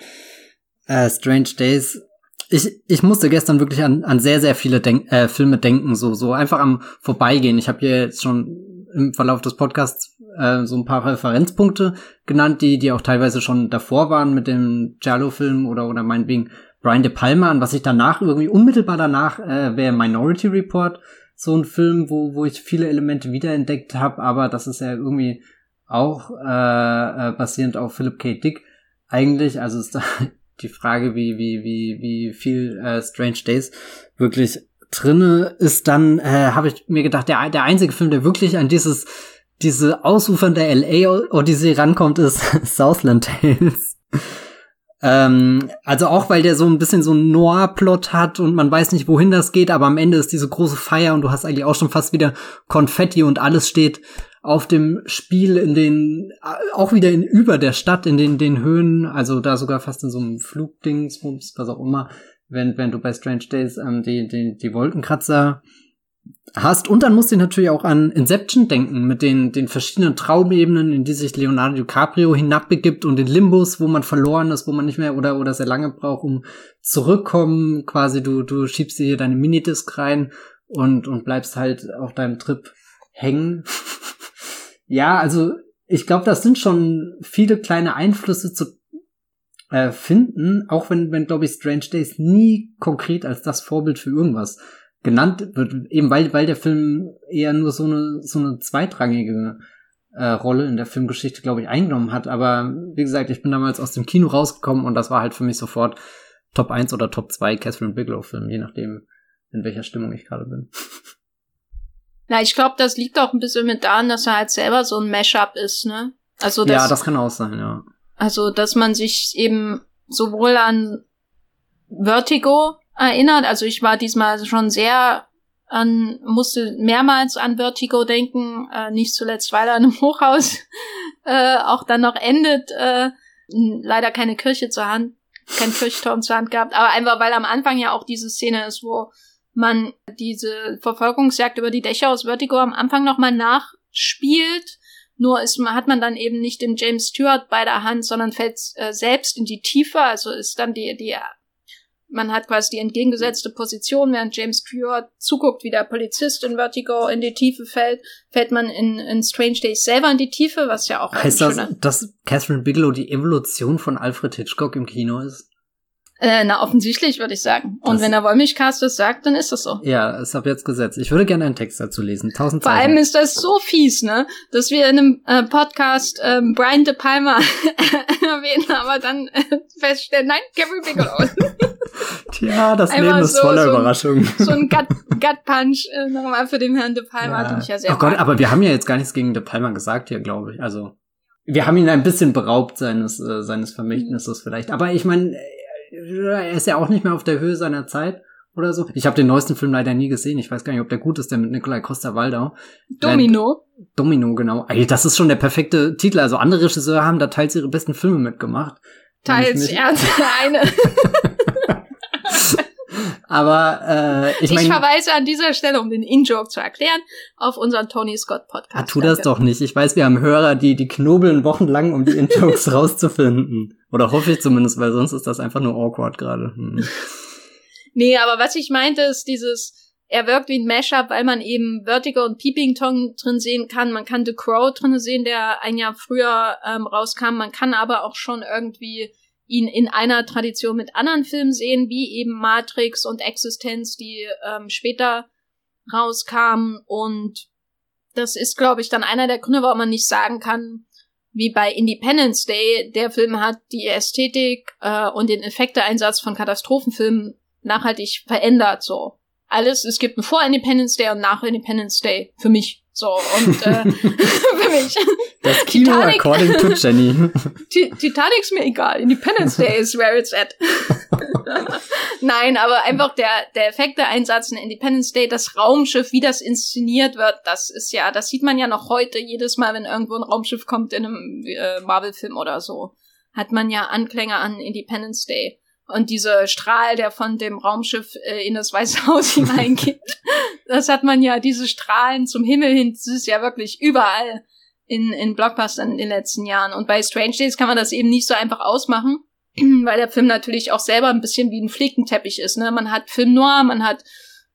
äh, Strange Days. Ich, ich musste gestern wirklich an, an sehr, sehr viele Denk äh, Filme denken, so, so einfach am Vorbeigehen. Ich habe hier jetzt schon im Verlauf des Podcasts äh, so ein paar Referenzpunkte genannt, die, die auch teilweise schon davor waren mit dem Giallo-Film oder, oder meinetwegen Brian De Palma. Und was ich danach irgendwie unmittelbar danach äh, wäre Minority Report, so ein Film, wo, wo ich viele Elemente wiederentdeckt habe, aber das ist ja irgendwie auch äh, äh, basierend auf Philip K. Dick eigentlich. Also ist da die Frage, wie, wie, wie, wie viel äh, Strange Days wirklich drinne ist, dann äh, habe ich mir gedacht, der, der einzige Film, der wirklich an dieses diese ausufernde LA-Odyssee rankommt, ist Southland Tales. ähm, also auch, weil der so ein bisschen so einen Noir-Plot hat und man weiß nicht, wohin das geht, aber am Ende ist diese große Feier und du hast eigentlich auch schon fast wieder Konfetti und alles steht auf dem Spiel in den, auch wieder in über der Stadt, in den, den Höhen, also da sogar fast in so einem Flugdingsbums, was auch immer, wenn, wenn du bei Strange Days ähm, die, die, die Wolkenkratzer hast. Und dann musst du natürlich auch an Inception denken, mit den, den verschiedenen Traumebenen, in die sich Leonardo DiCaprio hinabbegibt und den Limbus, wo man verloren ist, wo man nicht mehr oder, oder sehr lange braucht, um zurückkommen. Quasi du, du schiebst dir hier deine Minidisc rein und, und bleibst halt auf deinem Trip hängen. ja, also ich glaube, das sind schon viele kleine Einflüsse zu äh, finden, auch wenn, wenn glaube ich, Strange Days nie konkret als das Vorbild für irgendwas genannt wird, eben weil, weil der Film eher nur so eine, so eine zweitrangige äh, Rolle in der Filmgeschichte, glaube ich, eingenommen hat. Aber wie gesagt, ich bin damals aus dem Kino rausgekommen und das war halt für mich sofort Top 1 oder Top 2 Catherine Bigelow-Film, je nachdem, in welcher Stimmung ich gerade bin. Na, ich glaube, das liegt auch ein bisschen mit daran, dass er halt selber so ein Mashup ist, ne? Also das, ja, das kann auch sein, ja. Also, dass man sich eben sowohl an Vertigo erinnert. Also ich war diesmal schon sehr an, musste mehrmals an Vertigo denken, äh, nicht zuletzt, weil er in einem Hochhaus äh, auch dann noch endet. Äh, leider keine Kirche zur Hand, kein Kirchturm zur Hand gehabt, aber einfach weil am Anfang ja auch diese Szene ist, wo man diese Verfolgungsjagd über die Dächer aus Vertigo am Anfang nochmal nachspielt. Nur ist, hat man dann eben nicht den James Stewart bei der Hand, sondern fällt äh, selbst in die Tiefe. Also ist dann die, die man hat quasi die entgegengesetzte Position, während James Stewart zuguckt, wie der Polizist in Vertigo in die Tiefe fällt, fällt man in, in Strange Days selber in die Tiefe, was ja auch heißt das, dass Catherine Bigelow die Evolution von Alfred Hitchcock im Kino ist? Äh, na, offensichtlich würde ich sagen. Und das wenn der Wollmilchcast das sagt, dann ist das so. Ja, ist ab jetzt Gesetz. Ich würde gerne einen Text dazu lesen. Tausend Vor allem ist das so fies, ne? Dass wir in einem äh, Podcast ähm, Brian De Palma erwähnen, aber dann äh, feststellen, nein, Gary Bigelow. Tja, das Einfach Leben ist so, voller so Überraschungen. So ein Gut, Gut Punch äh, nochmal für den Herrn De Palma, ja. den ich ja sehr Oh Gott, aber wir haben ja jetzt gar nichts gegen De Palma gesagt hier, glaube ich. Also wir haben ihn ein bisschen beraubt seines äh, seines Vermächtnisses vielleicht. Aber ich meine, er ist ja auch nicht mehr auf der Höhe seiner Zeit oder so. Ich habe den neuesten Film leider nie gesehen. Ich weiß gar nicht, ob der gut ist, der mit Nikolai Costa-Waldau. Domino. Äh, Domino, genau. Ey, das ist schon der perfekte Titel. Also andere Regisseure haben da teils ihre besten Filme mitgemacht. Teils, ernst eine. Aber äh, ich. Ich verweise an dieser Stelle, um den In-Joke zu erklären, auf unseren Tony Scott Podcast. Ah, tu das doch nicht. Ich weiß, wir haben Hörer, die die knobeln wochenlang, um die In-Jokes rauszufinden. Oder hoffe ich zumindest, weil sonst ist das einfach nur awkward gerade. Hm. Nee, aber was ich meinte, ist dieses, er wirkt wie ein Mashup, weil man eben Vertigo und Peeping Tom drin sehen kann. Man kann The Crow drin sehen, der ein Jahr früher ähm, rauskam. Man kann aber auch schon irgendwie ihn in einer Tradition mit anderen Filmen sehen, wie eben Matrix und Existenz, die ähm, später rauskamen. Und das ist, glaube ich, dann einer der Gründe, warum man nicht sagen kann, wie bei Independence Day, der Film hat die Ästhetik äh, und den Effekteeinsatz von Katastrophenfilmen nachhaltig verändert. So alles, es gibt ein Vor Independence Day und nach Independence Day für mich. So, und äh, für mich. Das Kino Titanic, according to Jenny. Titanic ist mir egal. Independence Day is where it's at. Nein, aber einfach der, der Effekte-Einsatz in Independence Day, das Raumschiff, wie das inszeniert wird, das ist ja, das sieht man ja noch heute jedes Mal, wenn irgendwo ein Raumschiff kommt in einem äh, Marvel-Film oder so. Hat man ja Anklänge an Independence Day. Und dieser Strahl, der von dem Raumschiff äh, in das Weiße Haus hineingeht, das hat man ja, diese Strahlen zum Himmel hin, das ist ja wirklich überall in, in Blockbustern in den letzten Jahren. Und bei Strange Days kann man das eben nicht so einfach ausmachen, weil der Film natürlich auch selber ein bisschen wie ein Flickenteppich ist. Ne? Man hat Film Noir, man hat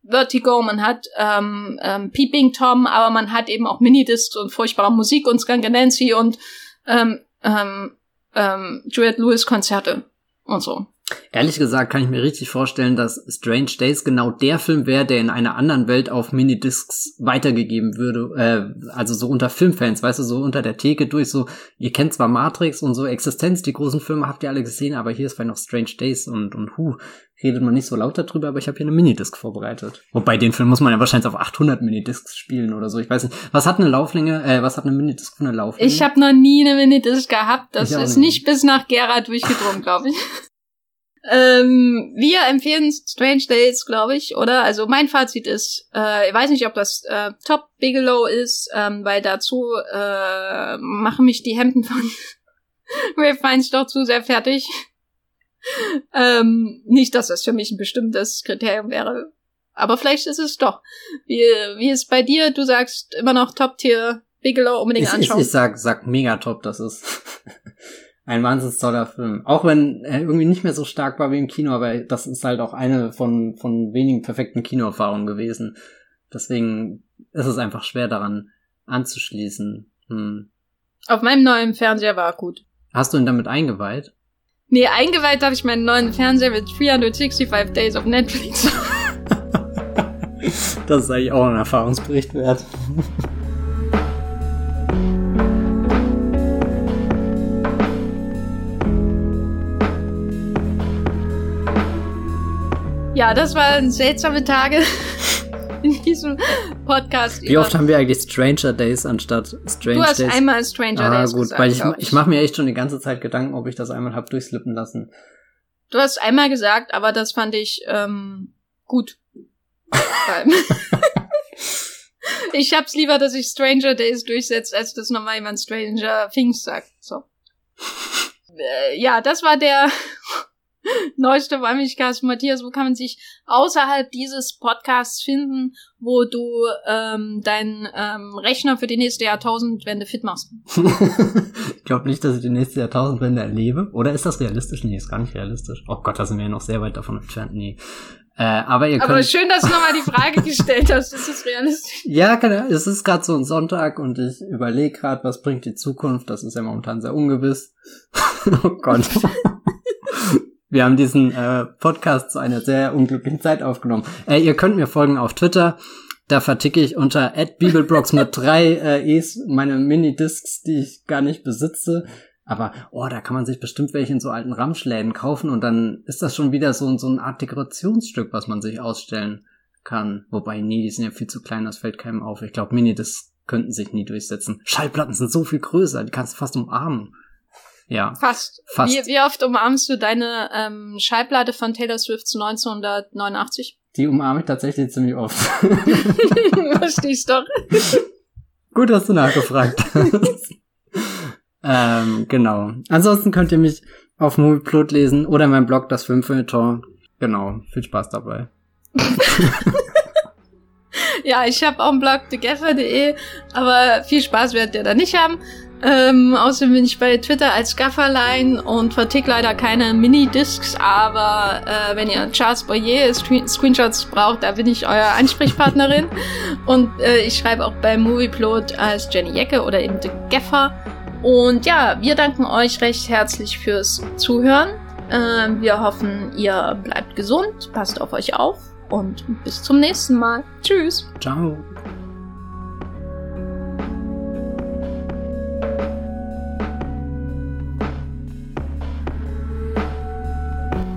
Vertigo, man hat ähm, ähm, Peeping Tom, aber man hat eben auch Minidiscs und furchtbare Musik und Skunk Nancy und ähm, ähm, ähm, Juliette Lewis Konzerte und so. Ehrlich gesagt kann ich mir richtig vorstellen, dass Strange Days genau der Film wäre, der in einer anderen Welt auf Minidiscs weitergegeben würde. Äh, also so unter Filmfans, weißt du, so unter der Theke durch. So, ihr kennt zwar Matrix und so Existenz, die großen Filme habt ihr alle gesehen, aber hier ist vielleicht noch Strange Days und, und hu, redet man nicht so laut darüber, aber ich habe hier eine Minidisc vorbereitet. Wobei den Film muss man ja wahrscheinlich auf 800 Minidiscs spielen oder so. Ich weiß nicht. Was hat eine Lauflänge, äh, was hat eine Minidisc für eine Lauflänge? Ich habe noch nie eine Minidisc gehabt. Das ist nicht bis nach Gera durchgedrungen, glaube ich. Ähm, wir empfehlen Strange Days, glaube ich, oder? Also mein Fazit ist, äh, ich weiß nicht, ob das äh, Top Bigelow ist, ähm, weil dazu äh, machen mich die Hemden von Ray Fiennes doch zu sehr fertig. ähm, nicht, dass das für mich ein bestimmtes Kriterium wäre, aber vielleicht ist es doch. Wie, wie ist bei dir? Du sagst immer noch Top-Tier Bigelow unbedingt ich, anschauen. Ich, ich sag, sag mega top, das ist ein wahnsinnig toller Film. Auch wenn er irgendwie nicht mehr so stark war wie im Kino, aber das ist halt auch eine von, von wenigen perfekten Kinoerfahrungen gewesen. Deswegen ist es einfach schwer daran anzuschließen. Hm. Auf meinem neuen Fernseher war er gut. Hast du ihn damit eingeweiht? Nee, eingeweiht habe ich meinen neuen Fernseher mit 365 Days auf Netflix. das ist eigentlich auch ein Erfahrungsbericht wert. Ja, das waren seltsame Tage in diesem Podcast. Wie oft haben wir eigentlich Stranger Days anstatt Strange Days? Du hast einmal Stranger ah, Days gut, gesagt, weil ich, ich, ich mache mir echt schon die ganze Zeit Gedanken, ob ich das einmal hab durchslippen lassen. Du hast einmal gesagt, aber das fand ich ähm, gut. ich hab's lieber, dass ich Stranger Days durchsetze, als dass nochmal jemand Stranger Things sagt. So. Äh, ja, das war der neueste Wollmilchcast. Matthias, wo kann man sich außerhalb dieses Podcasts finden, wo du ähm, deinen ähm, Rechner für die nächste Jahrtausendwende fit machst? ich glaube nicht, dass ich die nächste Jahrtausendwende erlebe. Oder ist das realistisch? Nee, ist gar nicht realistisch. Oh Gott, da sind wir ja noch sehr weit davon entfernt. Nee. Äh, aber ihr könnt aber schön, dass du nochmal die Frage gestellt hast. Ist das realistisch? Ja, genau. Es ist gerade so ein Sonntag und ich überlege gerade, was bringt die Zukunft. Das ist ja momentan sehr ungewiss. oh Gott. Wir haben diesen äh, Podcast zu einer sehr unglücklichen Zeit aufgenommen. Äh, ihr könnt mir folgen auf Twitter. Da verticke ich unter @bibelbrox mit drei äh, E's meine Mini-Discs, die ich gar nicht besitze. Aber, oh, da kann man sich bestimmt welche in so alten Ramschläden kaufen und dann ist das schon wieder so, so eine Art Dekorationsstück, was man sich ausstellen kann. Wobei, nee, die sind ja viel zu klein, das fällt keinem auf. Ich glaube, Mini-Discs könnten sich nie durchsetzen. Schallplatten sind so viel größer, die kannst du fast umarmen. Ja. Fast. Fast. Wie, wie oft umarmst du deine ähm, Schallplatte von Taylor Swift 1989? Die umarme ich tatsächlich ziemlich oft. Verstehst doch. Gut, dass du nachgefragt hast. ähm, genau. Ansonsten könnt ihr mich auf Movieplot lesen oder mein Blog, das Filmfeuilleton. Genau. Viel Spaß dabei. ja, ich habe auch einen Blog, thegaffer.de, aber viel Spaß werdet ihr da nicht haben. Ähm, außerdem bin ich bei Twitter als Gafferlein und vertick leider keine Mini-Discs, aber äh, wenn ihr Charles Boyer Screenshots braucht, da bin ich euer Ansprechpartnerin. und äh, ich schreibe auch bei Movieplot als Jenny Jecke oder eben The Gaffer. Und ja, wir danken euch recht herzlich fürs Zuhören. Äh, wir hoffen, ihr bleibt gesund, passt auf euch auf und bis zum nächsten Mal. Tschüss. Ciao.